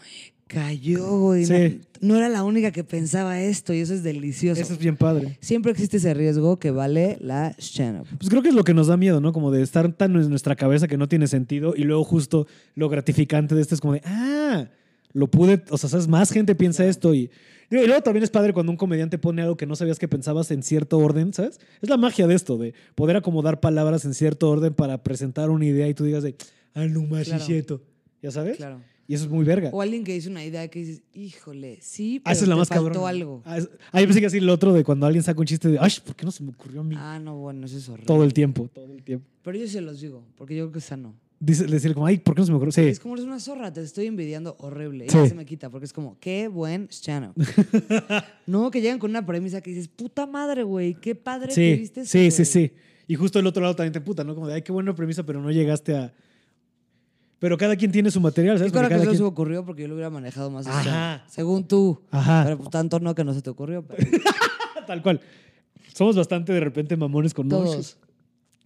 cayó, güey. Sí. No, no era la única que pensaba esto y eso es delicioso. Eso es bien padre. Siempre existe ese riesgo que vale la stand-up. Pues creo que es lo que nos da miedo, ¿no? Como de estar tan en nuestra cabeza que no tiene sentido y luego justo lo gratificante de esto es como de, ah, lo pude, o sea, ¿sabes? Más gente piensa esto y, y luego también es padre cuando un comediante pone algo que no sabías que pensabas en cierto orden, ¿sabes? Es la magia de esto, de poder acomodar palabras en cierto orden para presentar una idea y tú digas de, ah, no más, Claro. ¿Ya sabes? Claro. Y eso es muy verga. O alguien que dice una idea que dices, híjole, sí, Ah, pero esa es la te más faltó cabrona. algo. Ah, es- ah, yo pensé que así el otro de cuando alguien saca un chiste de, ay, ¿por qué no se me ocurrió a mí? Ah, no, bueno, eso es horrible. todo el tiempo, todo el tiempo. Pero yo se los digo, porque yo creo que es sano. Dice, decir como, ay, ¿por qué no se me ocurrió? Sí. Es como eres una zorra, te estoy envidiando horrible. Y Sí. ya se me quita, porque es como, qué buen stand no, que llegan con una premisa que dices, puta madre, güey, qué padre que Sí, viste eso, sí, sí, güey". sí. Y justo el otro lado también te puta, ¿no? Como de, ay, qué buena premisa, pero no llegaste a... Pero cada quien tiene su material, cara Porque que cada eso se me quien- ocurrió porque yo lo hubiera manejado más Ajá. según tú. Ajá. Pero pues, tanto no que no se te ocurrió. pero Tal cual. Somos bastante de repente mamones con todos. noches.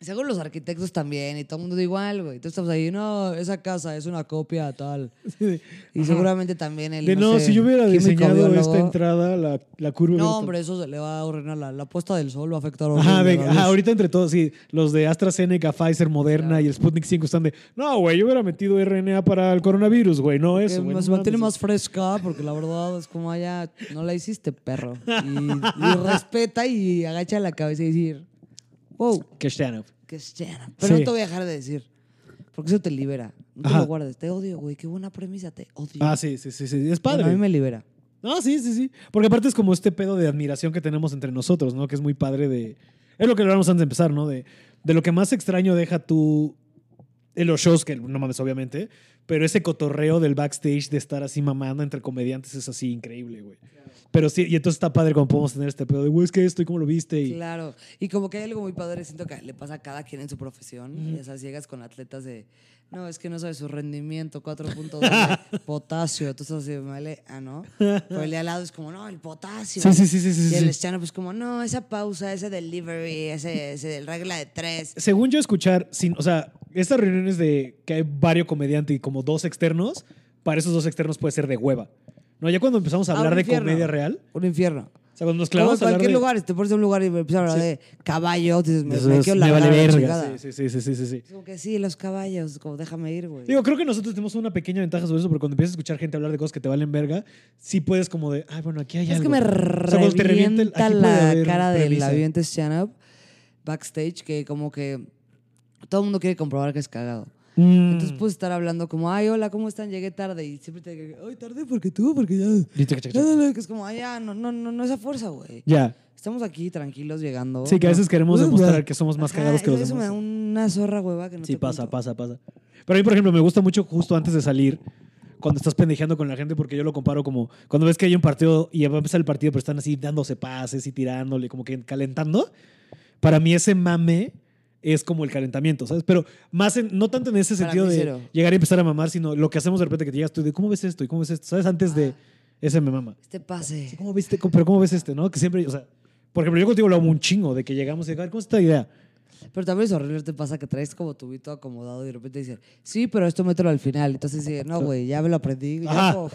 Según los arquitectos también, y todo el mundo igual, güey. Tú estás ahí, no, esa casa es una copia tal. Y Ajá. seguramente también el. De no, sé, si yo hubiera diseñado biólogo, esta entrada, la, la curva... No, hombre, eso se le va a arruinar la, la puesta del sol, va a afectar Ajá, la ajá, luz. ahorita entre todos, sí, los de AstraZeneca, Pfizer, Moderna Claro. y el Sputnik 5 están de, no, güey, yo hubiera metido RNA para el coronavirus, güey, no eso, güey. se no mantiene mames". más fresca, porque la verdad es como allá no la hiciste, perro. Y, y respeta y agacha la cabeza y decir, wow, up. Que stand up. Pero no te voy a dejar de decir, porque eso te libera. No te Ajá. lo guardes. Te odio, güey. Qué buena premisa, te odio. Ah, sí, sí, sí, sí, es Bueno, padre. a mí me libera. No, sí, sí, sí. Porque aparte es como este pedo de admiración que tenemos entre nosotros, ¿no? Que es muy padre de... Es lo que hablamos antes de empezar, ¿no? De, de lo que más extraño deja tú en los shows, que no mames, obviamente, pero ese cotorreo del backstage de estar así mamando entre comediantes es así increíble, güey. Pero sí, y entonces está padre cuando podemos tener este pedo de, güey, es que esto y cómo lo viste. Y, Claro. Y como que hay algo muy padre, siento que le pasa a cada quien en su profesión. Ya sabes, llegas con atletas de, no, es que no sabes su rendimiento, 4.2 de potasio. Tú estás así, vale, ah, no. Pero el de al lado es como, no, el potasio. Sí, sí, sí, sí, sí, Y sí. el stand pues como, no, esa pausa, ese delivery, ese, ese regla de tres. Según yo escuchar, sin, o sea, estas reuniones de que hay varios comediantes y como dos externos, para esos dos externos puede ser de hueva. No, ya cuando empezamos a hablar de comedia real, Un infierno. O sea, cuando nos Como en clavamos a hablar cualquier de... lugar, te pones en un lugar y empiezas a hablar Sí. de caballos, dices, me, Eso me es- quiero me largar vale a la verga. chingada. Sí, sí, sí, sí, sí, sí. Es como que sí, los caballos, como déjame ir, güey. Digo, creo que nosotros tenemos una pequeña ventaja sobre eso, porque cuando empiezas a escuchar gente hablar de cosas que te valen verga, sí puedes como de, ay, bueno, aquí hay Es algo. que me O sea, cuando te revienta el- revienta aquí puede la haber cara del premisa. aviente stand-up backstage que como que todo el mundo quiere comprobar que es cagado. Mm. Entonces puedes estar hablando como, ay, hola, ¿cómo están? Llegué tarde. Y siempre te digo, ay, tarde porque tú, porque ya... Y chaca, chaca, Ya, chaca. dale", Que es como, ay, ya, no, no, no, no esa fuerza, güey. Ya. Estamos aquí tranquilos llegando. Sí, que a veces queremos Uh, demostrar que somos más Ajá, cagados que eso- los Eso me da demás. una zorra, hueva, que no Sí, te pasa, cuento. pasa, pasa. Pero a mí, por ejemplo, me gusta mucho justo antes de salir, cuando estás pendejeando con la gente, porque yo lo comparo como cuando ves que hay un partido y va a empezar el partido, pero están así dándose pases y tirándole, como que calentando. Para mí ese mame es como el calentamiento, ¿sabes? Pero más en, no tanto en ese sentido de cero. llegar y empezar a mamar, sino lo que hacemos de repente que te llegas tú de cómo ves esto y cómo ves esto, ¿sabes? Antes de ese me mama. Este pase. ¿Cómo viste? ¿Cómo- Pero ¿cómo ves este, no? Que siempre, o sea, por ejemplo, yo contigo lo amo un chingo de que llegamos y de, "A ver, ¿cómo es esta idea? Pero también es horrible, te pasa que traes como tu tubito acomodado y de repente dices, sí, pero esto mételo al final. Entonces dices, no, güey, ya me lo aprendí. ya no.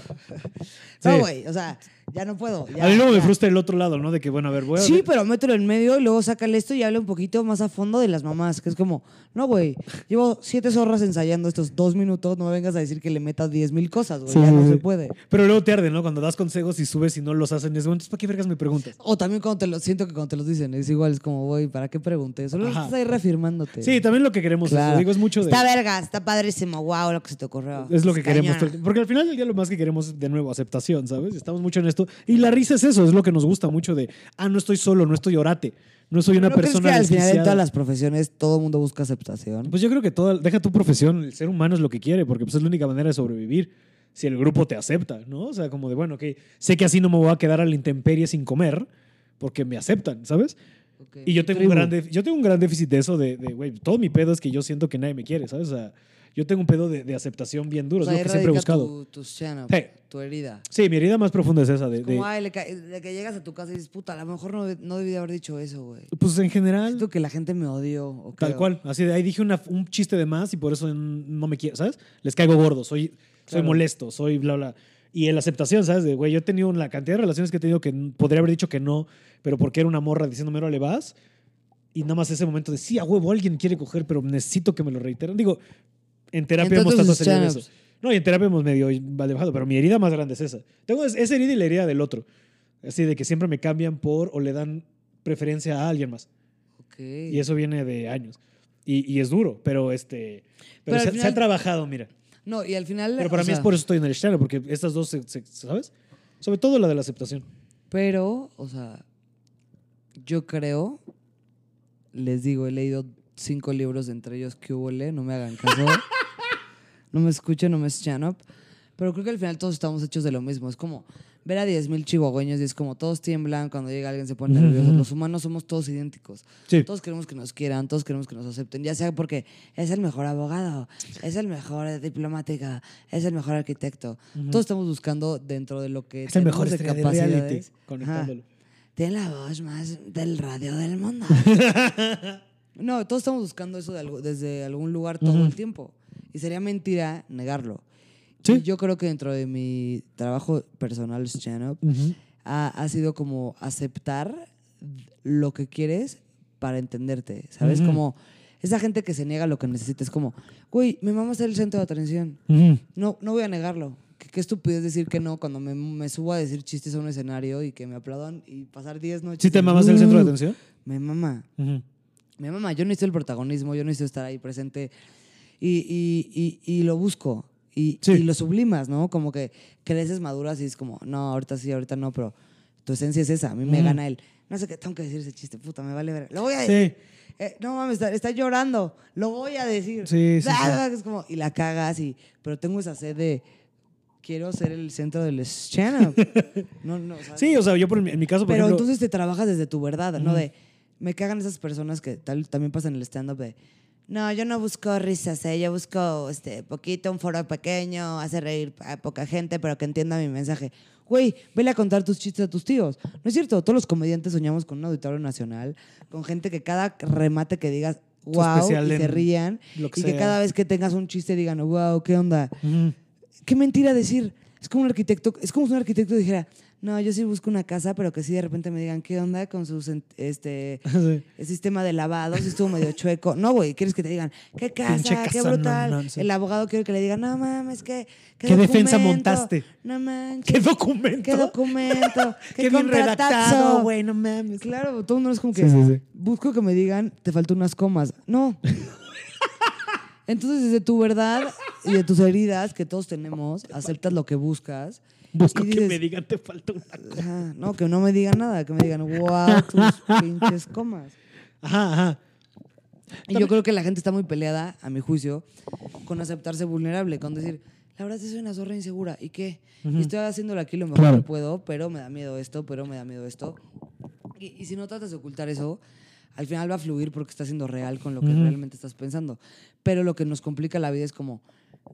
Sí. Güey, o sea, ya no puedo. ya, a mí luego me frustra el otro lado, ¿no? De que, bueno, a ver, voy a Sí, pero mételo en medio y luego sácale esto y habla un poquito más a fondo de las mamás, que es como, no, güey, llevo siete zorras ensayando estos dos minutos, no me vengas a decir que le metas diez mil cosas, güey, Sí, ya no sí. se puede. Pero luego te arde, ¿no? Cuando das consejos y subes y no los hacen, es bueno, entonces, ¿para qué vergas me preguntas? O también cuando te lo siento que cuando te los dicen, es igual, es como, güey, ¿para qué pregunté? Solo Ajá. Estás ahí reafirmándote. Sí, también lo que queremos. es eso. Claro. Digo, es mucho de. Está verga, está padrísimo, wow, lo que se te ocurrió. Es lo que queremos. Porque al final del día lo más que queremos es, de nuevo, aceptación, ¿sabes? Estamos mucho en esto. Y la risa es eso, es lo que nos gusta mucho de, ah, no estoy solo, no estoy orate, no soy una ¿No crees persona que al final desquiciada. todas las profesiones todo el mundo busca aceptación? Pues yo creo que toda, deja tu profesión, el ser humano es lo que quiere, porque pues, es la única manera de sobrevivir. Si el grupo te acepta, ¿no? O sea, como de, bueno, ok, sé que así no me voy a quedar a la intemperie sin comer, porque me aceptan, ¿sabes? Ok, Y yo tengo, un gran yo tengo un gran déficit de eso, de, de, güey, todo mi pedo es que yo siento que nadie me quiere, ¿sabes? O sea, yo tengo un pedo de, de aceptación bien duro, O sea, es lo que siempre he buscado. Tu, tu Sí. tu herida. Sí, mi herida más profunda es esa, de, Es como, de- ay, le que llegas a tu casa y dices, puta, a lo mejor no, no debí de haber dicho eso, güey. pues en general, Siento que la gente me odió. o tal creo. cual, así de ahí dije una- un chiste de más y por eso no me quiero, ¿sabes? Les caigo gordo, soy, soy Claro. molesto, soy bla, bla. Y en la aceptación, ¿sabes? De, güey, yo he tenido la cantidad de relaciones que he tenido que podría haber dicho que no, pero porque era una morra diciéndome, no le vas. Y nada más ese momento de, sí, a huevo, alguien quiere coger, pero necesito que me lo reiteren. Digo, en terapia hemos Entonces, tratado de eso. No, y en terapia hemos medio bajado, pero mi herida más grande es esa. Tengo es- esa herida y la herida del otro. Así de que siempre me cambian por o le dan preferencia a alguien más. Ok. Y eso viene de años. Y, y es duro, pero este. Pero, Pero se, se final- ha trabajado, mira. No, y al final. Pero para mí es por eso estoy en el stand porque estas dos, se- se- ¿sabes? Sobre todo la de la aceptación. Pero, o sea, yo creo, les digo, he leído cinco libros, entre ellos que hubo, no me hagan caso. no me escuchen, no me stand up. Pero creo que al final todos estamos hechos de lo mismo. Es como ver a 10.000 chihuahueños y es como todos tiemblan cuando llega alguien se pone Ujú, nervioso. Los humanos somos todos idénticos. Sí. Todos queremos que nos quieran, todos queremos que nos acepten, ya sea porque es el mejor abogado, es el mejor diplomático, es el mejor arquitecto. Todos estamos buscando dentro de lo que Es el mejor de reality. capacidades. Conectándolo. Tiene la voz más del radio del mundo. no, todos estamos buscando eso de algo- desde algún lugar todo el tiempo. Y sería mentira negarlo. Sí. Yo creo que dentro de mi trabajo personal stand-up Ujú. ha, ha sido como aceptar lo que quieres para entenderte, ¿sabes? Ujú. Como esa gente que se niega lo que necesita. Es como, güey, mi mamá es el centro de atención. Ujú. No, no voy a negarlo. Qué, qué estupidez decir que no cuando me, me subo a decir chistes a un escenario y que me aplaudan y pasar 10 noches. ¿Sí te mamas el centro de "Uh". atención? Me mama. Me mama. Yo necesito el protagonismo, yo necesito estar ahí presente y, y, y, y lo busco. Y, Sí. y lo sublimas, ¿no? Como que creces maduras y es como, no, ahorita sí, ahorita no, pero tu esencia es esa. A mí me Ujú. gana él. No sé qué tengo que decir ese chiste, puta, me vale ver. Lo voy a decir. Sí. Eh, no mames, está, está llorando. Lo voy a decir. Sí, sí, Ah, Es como, y la cagas, y, pero tengo esa sed de. Quiero ser el centro del stand-up. no, no, Sí, o sea, yo por, en mi caso, por pero ejemplo. entonces te trabajas desde tu verdad, ¿no? Ujú. De. Me cagan esas personas que tal, también pasan en el stand-up de. No, yo no busco risas, ¿eh? yo busco este, poquito, un foro pequeño, hacer reír a poca gente, pero que entienda mi mensaje. Güey, vele a contar tus chistes a tus tíos. No es cierto, todos los comediantes soñamos con un auditorio nacional, con gente que cada remate que digas, wow, y se rían, y que sea. cada vez que tengas un chiste digan, wow, ¿qué onda? Qué mentira decir. Es como un arquitecto, es como si un arquitecto dijera, no, yo sí busco una casa, pero que sí de repente me digan, ¿qué onda con su sen- este Sí. el sistema de lavado? Si estuvo medio chueco. No, güey, quieres que te digan, ¿qué casa? ¿Qué brutal? no, no, sí. El abogado quiere que le diga, no mames, ¿qué, ¿Qué defensa montaste? No manches. ¿Qué documento? ¿Qué documento? ¿Qué, Qué bien redactado, güey, no mames. Claro, todo el mundo es como que Sí, busco que me digan, te faltan unas comas. No. Entonces, desde tu verdad y de tus heridas que todos tenemos, aceptas lo que buscas. Busco y que dices, me digan te falta una cosa. "Ajá, no, que no me digan nada, que me digan, wow, tus pinches comas. Ajá, ajá. Y yo creo que la gente está muy peleada, a mi juicio, con aceptarse vulnerable, con decir, la verdad sí soy una zorra insegura, ¿y qué? Y estoy haciéndolo aquí lo mejor Claro. que puedo, pero me da miedo esto, pero me da miedo esto. Y, y si no tratas de ocultar eso, al final va a fluir porque está siendo real con lo que realmente estás pensando. Pero lo que nos complica la vida es como,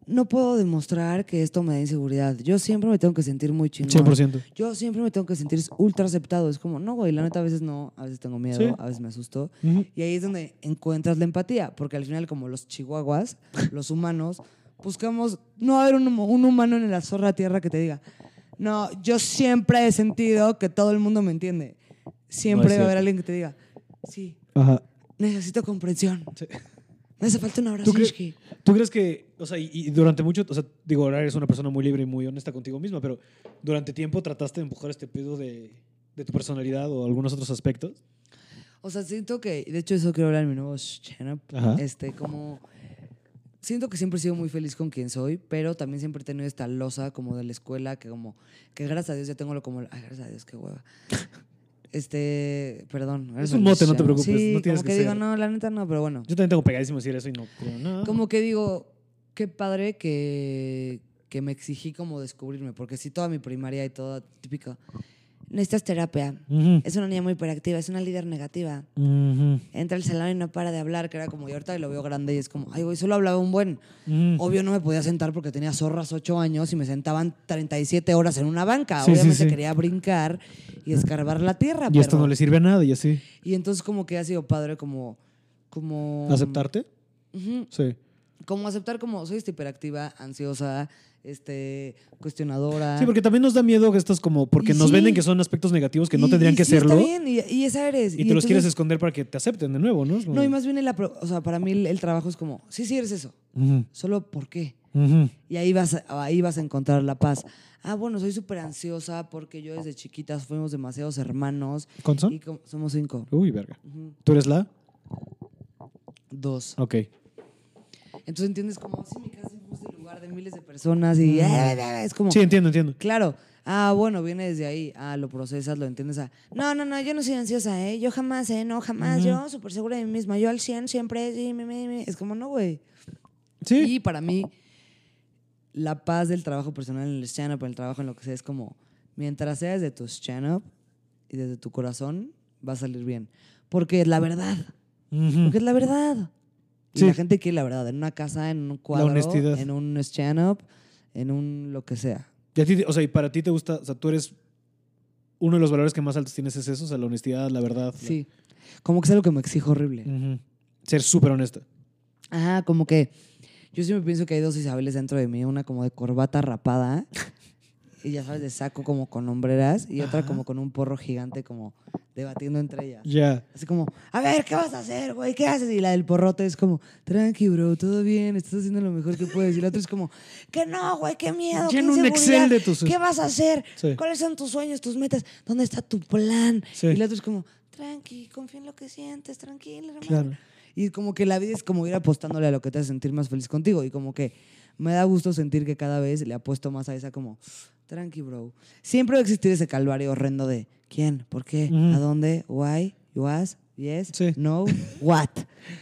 no puedo demostrar que esto me da inseguridad. Yo siempre me tengo que sentir muy chingón. 100%. Yo siempre me tengo que sentir ultra aceptado. Es como, no, güey, la neta a veces no, a veces tengo miedo, Sí. a veces me asusto. Ujú. Y ahí es donde encuentras la empatía, porque al final, como los chihuahuas, los humanos, buscamos, no haber un, un humano en la zorra tierra que te diga, no, yo siempre he sentido que todo el mundo me entiende. Siempre No va a haber alguien que te diga, sí, Ajá. necesito comprensión. Sí. Me hace falta un ¿Tú, abrazo. cre- tú crees que, o sea, y, y durante mucho, o sea, digo, ahora eres una persona muy libre y muy honesta contigo misma, pero durante tiempo trataste de empujar este pedo de, de tu personalidad o algunos otros aspectos? O sea, siento que, de hecho eso quiero hablar en mi nuevo Ajá. este, como, siento que siempre he sido muy feliz con quien soy, pero también siempre he tenido esta losa como de la escuela, que como, que gracias a Dios ya tengo lo como, ay, gracias a Dios, qué hueva. Este, perdón. Es un mote, no te preocupes, Sí, no tienes como que que, digo, ser. no, la neta no, pero bueno. Yo también tengo pegadísimo decir eso y no. pero no. Como que digo, qué padre que, que me exigí como descubrirme, porque si toda mi primaria y todo típico, necesitas terapia. Es una niña muy hiperactiva, es una líder negativa. Entra al salón y no para de hablar, que era como, y ahorita lo veo grande y es como, ay, güey, solo hablaba un buen. Obvio no me podía sentar porque tenía zorras 8 años y me sentaban 37 horas en una banca. Sí, Obviamente sí. quería brincar y escarbar la tierra. Y esto no le sirve a nada y así. Y entonces como que ha sido padre como... como ¿Aceptarte? Sí. como aceptar como soy esta hiperactiva, ansiosa, este, cuestionadora. Sí, porque también nos da miedo que estas como, porque Y nos sí. venden que son aspectos negativos que no Y- tendrían y que sí, serlo. Está bien, y, y esa eres. Y te los quieres esconder para que te acepten de nuevo, ¿no? No, y más bien, el o sea, para mí el, el trabajo es como, sí, sí eres eso, solo ¿por qué? Y ahí vas, a- ahí vas a encontrar la paz. Ah, bueno, soy súper ansiosa porque yo desde chiquitas fuimos demasiados hermanos. ¿Cuántos Y son? como- somos cinco. Uy, verga. ¿Tú eres la? Dos. Ok. Entonces entiendes como, sí, mi casa lugar de miles de personas y eh, es como, Sí, entiendo, entiendo. claro. Ah, bueno, viene desde ahí. Ah, lo procesas, lo entiendes. Ah, no, no, no, yo no soy ansiosa, ¿eh? Yo jamás, ¿eh? No, jamás. Ujú. Yo súper segura de mí misma. Yo al 100 siempre. Sí, mi, mi, mi. Es como, no, güey. Sí. Y para mí, la paz del trabajo personal en el stand-up, en el trabajo en lo que sea, es como, mientras sea desde tu stand-up y desde tu corazón, va a salir bien. Porque es la verdad. Ujú. Porque es la verdad. Y Sí. la gente quiere la verdad. En una casa, en un cuadro, en un stand-up, en un lo que sea. Y a ti, o sea, y para ti te gusta, o sea, tú eres uno de los valores que más altos tienes es eso, o sea, la honestidad, la verdad. la- Sí. Como que es algo que me exijo horrible. Ser súper honesta. Ajá, como que yo siempre pienso que hay dos Isabeles dentro de mí, una como de corbata rapada y ya sabes, de saco como con hombreras y otra Ajá. como con un porro gigante como debatiendo entre ellas. Ya. Así como, a ver, ¿qué vas a hacer, güey? ¿Qué haces? Y la del porrote es como, tranqui, bro, todo bien, estás haciendo lo mejor que puedes. Y la otra es como, que no, güey, qué miedo, qué Llena un inseguridad. Excel de tus- ¿Qué vas a hacer? Sí. ¿Cuáles son tus sueños, tus metas? ¿Dónde está tu plan? Sí. Y la otra es como, tranqui, confía en lo que sientes, tranquila, hermano. Claro. Y como que la vida es como ir apostándole a lo que te hace sentir más feliz contigo. Y como que me da gusto sentir que cada vez le apuesto más a esa como, tranqui, bro. Siempre va a existir ese calvario horrendo de ¿quién? ¿Por qué? ¿A dónde? ¿Why? ¿You ask? ¿Yes? Sí. ¿No? ¿What?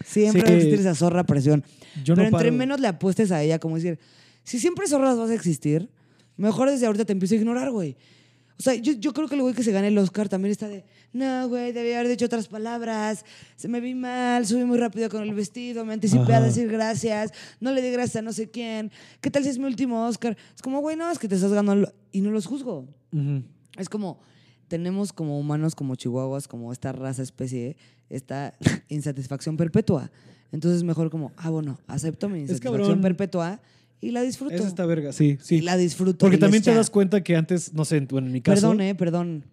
Siempre Sí. va a existir esa zorra presión. Yo Pero no entre paro. menos le apuestes a ella, como decir, si siempre zorras vas a existir, mejor desde ahorita te empiezo a ignorar, güey. O sea, yo, yo creo que el güey que se gane el Oscar también está de, no, güey, debía haber dicho otras palabras, se me vi mal, subí muy rápido con el vestido, me anticipé a decir gracias, no le di gracias a no sé quién, ¿qué tal si es mi último Oscar? Es como, güey, no, es que te estás ganando y no los juzgo. Ujú. Es como, tenemos como humanos, como chihuahuas, como esta raza especie, esta insatisfacción perpetua. Entonces es mejor como, ah, bueno, acepto mi insatisfacción perpetua y la disfruto. Es esta verga, sí, Y sí. la disfruto. Porque y también te das cuenta que antes, no sé, bueno, en mi caso. Perdón, eh, perdón.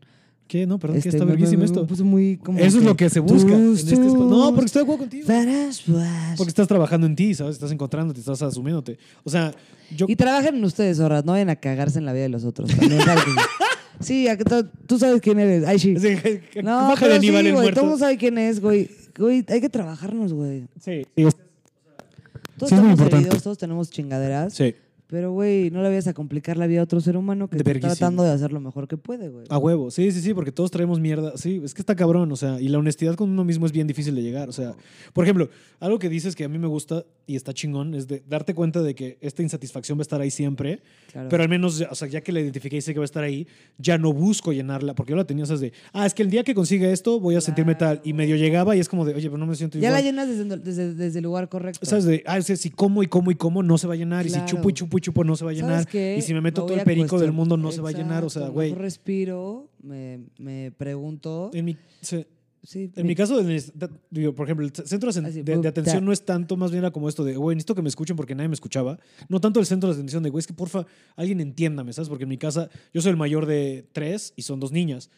¿Qué? No, perdón, que Este, está me- verguísimo esto. puse muy como Eso es lo que se busca. en este tus, no, porque tus, estoy de acuerdo contigo. Porque estás trabajando en ti, ¿sabes? Estás encontrándote, estás asumiéndote. O sea, yo. Y trabajen en ustedes, zorras, no vayan a cagarse en la vida de los otros. También, sí, que tú sabes quién eres. Ay, sí. No, pero sí, güey, todo el mundo sabe quién es, güey. Güey, hay que trabajarnos, güey. Sí, sí, Todos Sí, estamos heridos, todos tenemos chingaderas. sí. Pero, güey, no le vayas a complicar la vida a otro ser humano que De está tratando de hacer lo mejor que puede, güey. A huevo, sí, sí, sí, porque todos traemos mierda. Sí, es que está cabrón, o sea, y la honestidad con uno mismo es bien difícil de llegar. O sea, por ejemplo, algo que dices que a mí me gusta y está chingón es de darte cuenta de que esta insatisfacción va a estar ahí siempre, Claro. pero al menos, ya- o sea, ya que la identifiqué y sé que va a estar ahí, ya no busco llenarla, porque yo la tenía, esas de, ah, es que el día que consiga esto voy a sentirme tal, y medio llegaba y es como de, oye, pero no me siento ya igual. la llenas desde, desde, desde el lugar correcto. ¿Sabes? De, ah, es que si como y como y como no se va a llenar, y Claro. si chupo y chupo chupo no se va a llenar, y si me meto todo el perico del mundo no se va a llenar, o sea, güey. respiro, me, me pregunto. En mi. Sí, En mi caso, de necesidad- digo, por ejemplo, el centro de, Así, de- de atención no es tanto, más bien era como esto de, güey, necesito que me escuchen porque nadie me escuchaba. No tanto el centro de atención de, güey, es que porfa, alguien entiéndame, ¿sabes? Porque en mi casa, yo soy el mayor de tres y son dos niñas.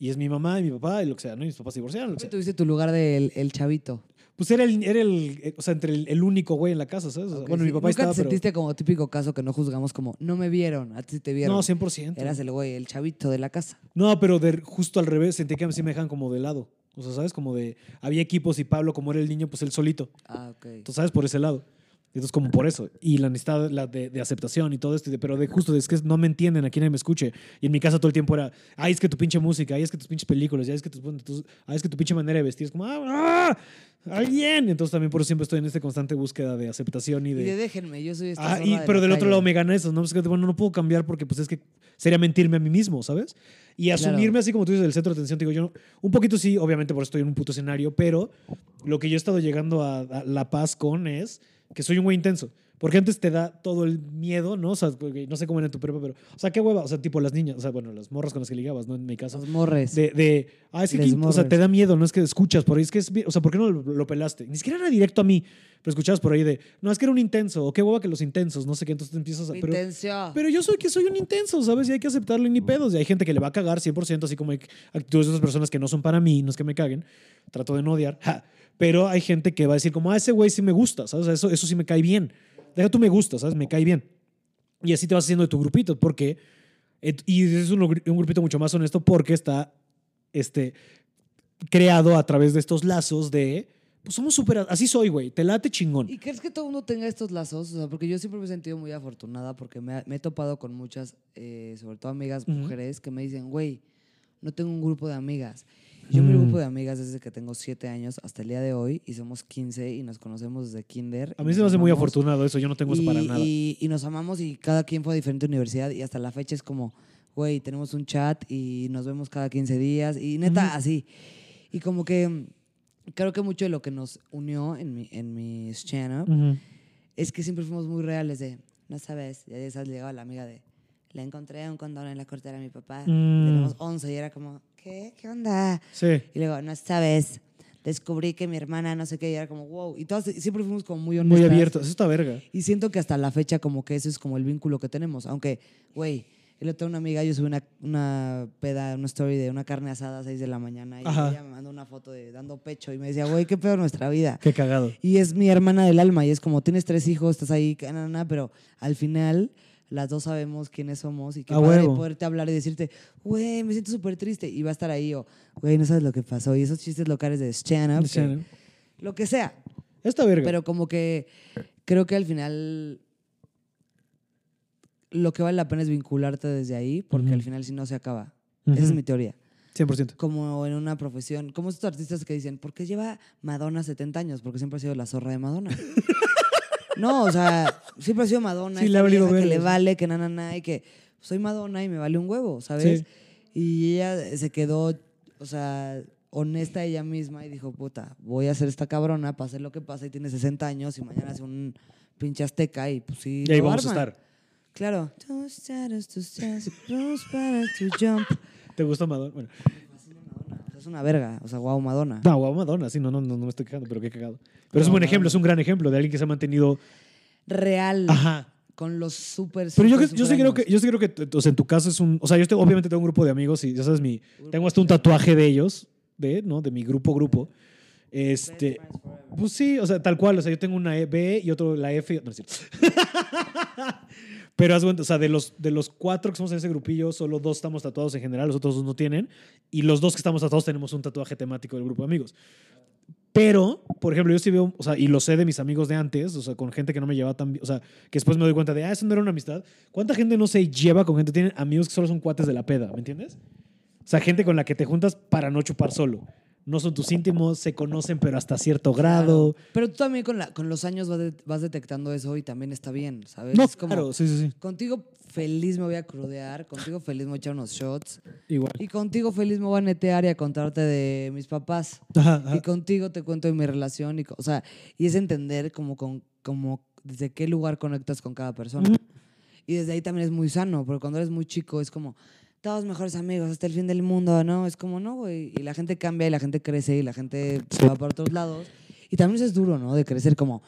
Y es mi mamá y mi papá y lo que sea, ¿no? Y mis papás se divorciaron, lo que sea. tuviste tu lugar del el chavito. Pues era el, era el, eh, o sea, entre el, el único güey en la casa, ¿sabes? Bueno, sí. mi papá ¿Nunca estaba, te pero... sentiste como típico caso que no juzgamos como, no me vieron, a ti te vieron? No, 100%. Eras el güey, el chavito de la casa. No, pero de, justo al revés, sentí que a mí sí me dejan como de lado. O sea, ¿sabes? Como de, había equipos y Pablo, como era el niño, pues él solito. Ah, ok. Entonces, ¿sabes? Por ese lado. Entonces, como por eso. Y la necesidad la de, de aceptación y todo esto. de- pero de justo, es que no me entienden, a quien me escuche. Y en mi casa todo el tiempo era, ay, es que tu pinche música, ay, es que tus pinches películas, ay, es que, tus, tus- ay, es que tu pinche manera de vestir. Es como, ah, ah, ay, bien. Entonces, también por eso siempre estoy en esta constante búsqueda de aceptación y Y de. de déjenme, yo soy esta Ah, y, de pero del otro lado me gana eso, ¿no? Es que, bueno, no puedo cambiar porque pues es que sería mentirme a mí mismo, ¿sabes? Y asumirme Claro. así como tú dices, del centro de atención, te digo yo, no- un poquito sí, obviamente por eso estoy en un puto escenario, pero lo que yo he estado llegando a, a la paz con es que soy un güey intenso. Porque antes te da todo el miedo, ¿no? O sea, no sé cómo era en tu prepa, pero, o sea, qué hueva, o sea, tipo las niñas, o sea, bueno, las morras con las que ligabas, ¿no? En mi caso. Los morres. De, de, ah, es que, aquí, o sea, te da miedo, no es que escuchas por ahí, es que es, o sea, ¿por qué no lo, lo pelaste? Ni siquiera era directo a mí, pero escuchabas por ahí de, no, es que era un intenso, o qué hueva que los intensos, no sé qué, entonces te empiezas a... Pero, Intención. pero yo soy que soy un intenso, ¿sabes? Y hay que aceptarlo ni pedos. Y hay gente que le va a cagar 100%, así como hay actitudes de otras personas que no son para mí, no es que me caguen, trato de no odiar, ja. Pero hay gente que va a decir como, ah, ese güey sí me gusta, ¿sabes? Eso, eso sí me cae bien. Deja tú me gusta, ¿sabes? Me cae bien. Y así te vas haciendo de tu grupito, porque, et- y es un, un grupito mucho más honesto porque está este, creado a través de estos lazos de, pues somos súper, así soy, güey, te late chingón. ¿Y crees que todo el mundo tenga estos lazos? O sea, porque yo siempre me he sentido muy afortunada porque me, he topado con muchas, eh, sobre todo amigas mujeres, que me dicen, güey, no tengo un grupo de amigas. Yo mi Mm. grupo de amigas desde que tengo 7 años hasta el día de hoy y somos 15 y nos conocemos desde kinder. A mí se me hace muy afortunado eso, yo no tengo eso para nada. Y, y nos amamos y cada quien fue a diferente universidad y hasta la fecha es como, güey, tenemos un chat y nos vemos cada 15 días y neta, así. Y como que mm, creo que mucho de lo que nos unió en mi, en mi stand-up Ujú. es que siempre fuimos muy reales de, no sabes, ya sabes, llegaba la amiga de, le encontré un condón en la cartera de mi papá, Mm. tenemos 11 y era como, ¿qué? ¿Qué onda? Sí. Y luego, no sabes, descubrí que mi hermana no sé qué y era como, wow. Y todas siempre fuimos como muy honestas. Muy abierto. Eso está verga. Y siento que hasta la fecha como que eso es como el vínculo que tenemos. Aunque, güey, el otro una amiga, yo subí una, una peda, una story de una carne asada a 6 de la mañana y Ajá. ella me mandó una foto de dando pecho y me decía, güey, qué peor nuestra vida. Qué cagado. Y es mi hermana del alma y es como, tienes tres hijos, estás ahí, na, na, pero al final las dos sabemos quiénes somos y qué A padre poderte hablar y decirte, güey, me siento súper triste y va a estar ahí o, güey, no sabes lo que pasó y esos chistes locales de stand-up, Sí. lo que sea. Está verga. Pero como que creo que al final lo que vale la pena es vincularte desde ahí, porque al final si no se acaba. Esa es mi teoría. 100%. Como en una profesión, como estos artistas que dicen, ¿por qué lleva Madonna 70 años? Porque siempre ha sido la zorra de Madonna. no, o sea, siempre ha sido Madonna. Sí, esta le ha valido vieja que le vale, que na, na, na, y que soy Madonna y me vale un huevo, ¿sabes? Sí. Y ella se quedó, o sea, honesta ella misma y dijo, puta, voy a ser esta cabrona, pase lo que pase y tiene 60 años y mañana hace un pinche azteca y pues sí. Y ahí vamos a estar. Claro. ¿Te gusta Madonna? Bueno. Fascina Madonna. O sea, es una verga. O sea, wow, Madonna. No, guau, Madonna, sí, no, no, no, no me estoy quejando, pero qué cagado. Pero es un buen ejemplo, es un gran ejemplo de alguien que se ha mantenido. Real. Ajá. Con los súper, Pero yo, yo sí creo que, yo sí creo que, o sea, en tu caso es un. O sea, yo tengo- obviamente tengo un grupo de amigos y ya sabes, mi, tengo hasta un tatuaje de ellos, de, ¿no? De mi grupo, grupo. Este. Pues sí, o sea, tal cual. O sea, yo tengo una E- B y otro la F. Pero haz o sea, de los, de los cuatro que somos en ese grupillo, solo dos estamos tatuados en general, los otros dos no tienen. Y los dos que estamos tatuados tenemos un tatuaje temático del grupo de amigos. Pero, por ejemplo, yo sí veo, o sea, y lo sé de mis amigos de antes, o sea, con gente que no me llevaba tan bien, o sea, que después me doy cuenta de, ah, eso no era una amistad. ¿Cuánta gente no se lleva con gente? Tienen amigos que solo son cuates de la peda, ¿me entiendes? O sea, gente con la que te juntas para no chupar solo. No son tus íntimos, se conocen, pero hasta cierto grado. Claro. Pero tú también con, la, con los años vas, de- vas detectando eso y también está bien, ¿sabes? No, Es como, claro, sí, sí, sí. Contigo feliz me voy a crudear, contigo feliz me voy a echar unos shots Igual. y contigo feliz me voy a netear y a contarte de mis papás. Ajá, ajá. Y contigo te cuento de mi relación. Y, o sea, y es entender como, con, como desde qué lugar conectas con cada persona. Y desde ahí también es muy sano, porque cuando eres muy chico es como, todos mejores amigos hasta el fin del mundo, ¿no? Es como, no, güey. Y la gente cambia y la gente crece y la gente va para otros lados. Y también eso es duro, ¿no? De crecer como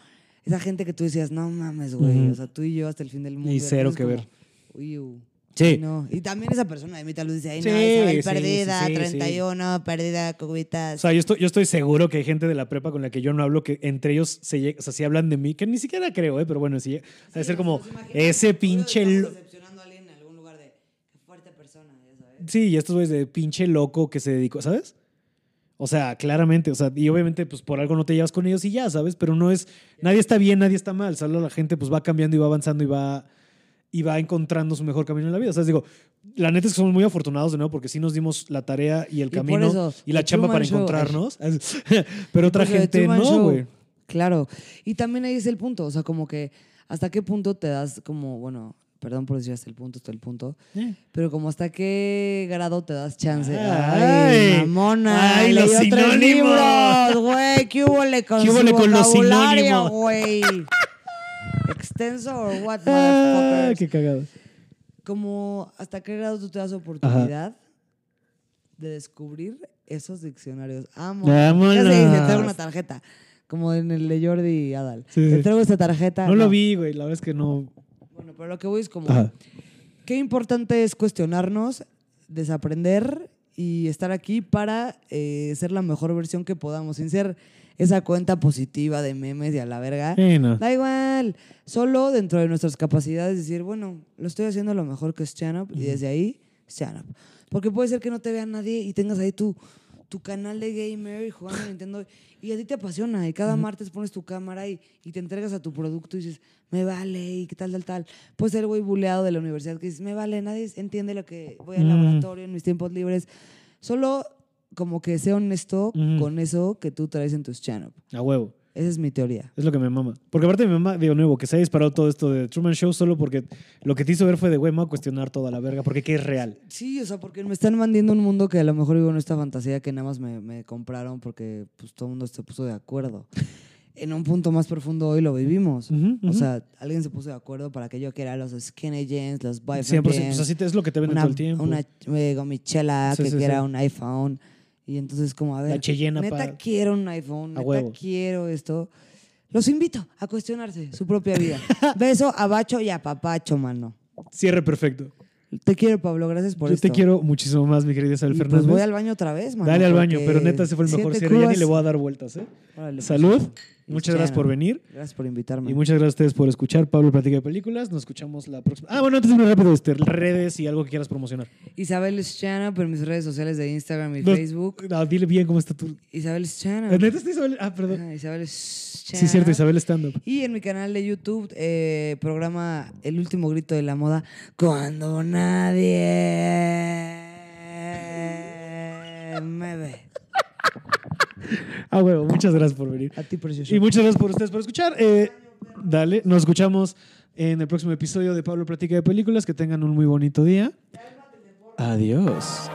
esa gente que tú decías, no mames, güey. Ujú. O sea, tú y yo hasta el fin del mundo. Y cero que es ver. como, "Uy, uh". Sí. Ay, no. Y también esa persona de mitad luz dice, ay, no, Sí, Isabel, sí, perdida, sí, sí, 31, perdida, cubitas. O sea, yo estoy, yo estoy seguro que hay gente de la prepa con la que yo no hablo, que entre ellos se o sea, sí hablan de mí, que ni siquiera creo, ¿eh? pero bueno, sí. Debe ser como ese pinche. lo- decepcionando a alguien en algún lugar de qué fuerte persona, ya sabes. Sí, y estos güeyes de pinche loco que se dedicó, ¿sabes? O sea, claramente, o sea, y obviamente pues por algo no te llevas con ellos y ya, ¿sabes? Pero no es, nadie está bien, nadie está mal, solo la gente pues va cambiando y va avanzando y va, y va encontrando su mejor camino en la vida. O sea, digo, la neta es que somos muy afortunados de nuevo porque sí nos dimos la tarea y el Y camino eso, y la chamba para Show, encontrarnos. Pero otra gente no, güey. Claro. Y también ahí es el punto. O sea, como que hasta qué punto te das como, bueno, perdón por decir hasta el punto, hasta el punto. Eh. Pero como hasta qué grado te das chance. Ay. Ay, mamona. Ay, los sinónimos. güey. ¿Qué hubo con ¿Qué húbole con los sinónimos? güey? ¿Extenso o what, motherfuckers? qué cagado. Como hasta qué grado tú te das oportunidad de descubrir esos diccionarios. Amo. Ya se dice, te traigo una tarjeta. Como en el de Jordi y Adal. Sí, Te traigo esta tarjeta. No lo vi, güey. La verdad es que no. Bueno, pero lo que voy es como, Ajá. qué importante es cuestionarnos, desaprender y estar aquí para eh, ser la mejor versión que podamos, sin ser esa cuenta positiva de memes y a la verga. Sí, no. Da igual, solo dentro de nuestras capacidades decir, bueno, lo estoy haciendo lo mejor que es stand up y desde ahí, stand up. Porque puede ser que no te vea nadie y tengas ahí tu, tu canal de gamer y jugando a Nintendo y a ti te apasiona y cada martes pones tu cámara y, y te entregas a tu producto y dices, me vale y qué tal, tal, tal. Puedes ser güey buleado de la universidad que dices, me vale, nadie entiende lo que voy al Mm. laboratorio en mis tiempos libres. Solo como que sea honesto Mm. con eso que tú traes en tu stand-up. A huevo. Esa es mi teoría. Es lo que me mama. Porque aparte mi mamá, digo nuevo, que se ha disparado todo esto de Truman Show solo porque lo que te hizo ver fue de, güey, me voy a cuestionar toda la verga porque que es real. Sí, o sea, porque me están mandando un mundo que a lo mejor vivo en esta fantasía que nada más me, me compraron porque pues todo el mundo se puso de acuerdo. En un punto más profundo hoy lo vivimos. O sea, alguien se puso de acuerdo para que yo quiera los skinny jeans, los boyfriend 100%. Pues así te- es lo que te venden todo el tiempo. una eh, gomichela Sí, que sí, quiera sí. un iPhone. Y entonces como, a ver, neta quiero un iPhone, A neta quiero esto. Los invito a cuestionarse su propia vida. Beso a Bacho y a Papacho, mano. Cierre perfecto. Te quiero, Pablo. Gracias por Yo esto. te quiero muchísimo más, mi querida Isabel Y Fernández. Pues voy al baño otra vez, mano. Dale al baño, pero neta, ese fue el mejor cierre. Ya ni cubas- le voy a dar vueltas, ¿eh? Órale, pues. Salud. Muchas gracias por venir. Gracias por invitarme. Y muchas gracias a ustedes por escuchar Pablo Platica de Películas. Nos escuchamos la próxima. Ah, bueno, antes de rápido, este, redes y algo que quieras promocionar. Isabel Schana por mis redes sociales de Instagram y No, Facebook. no, dile bien cómo está tu. Isabel Schana. ¿Neta está Isabel? Ah, perdón. Ajá, Isabel Schana. Sí, cierto, Isabel Stand Up. Y en mi canal de YouTube, eh, programa El último grito de la moda. Cuando nadie me ve. Ah, bueno, muchas gracias por venir. A ti, precioso. Y muchas gracias por ustedes por escuchar. Eh, dale, nos escuchamos en el próximo episodio de Pablo Platica de Películas. Que tengan un muy bonito día. Adiós.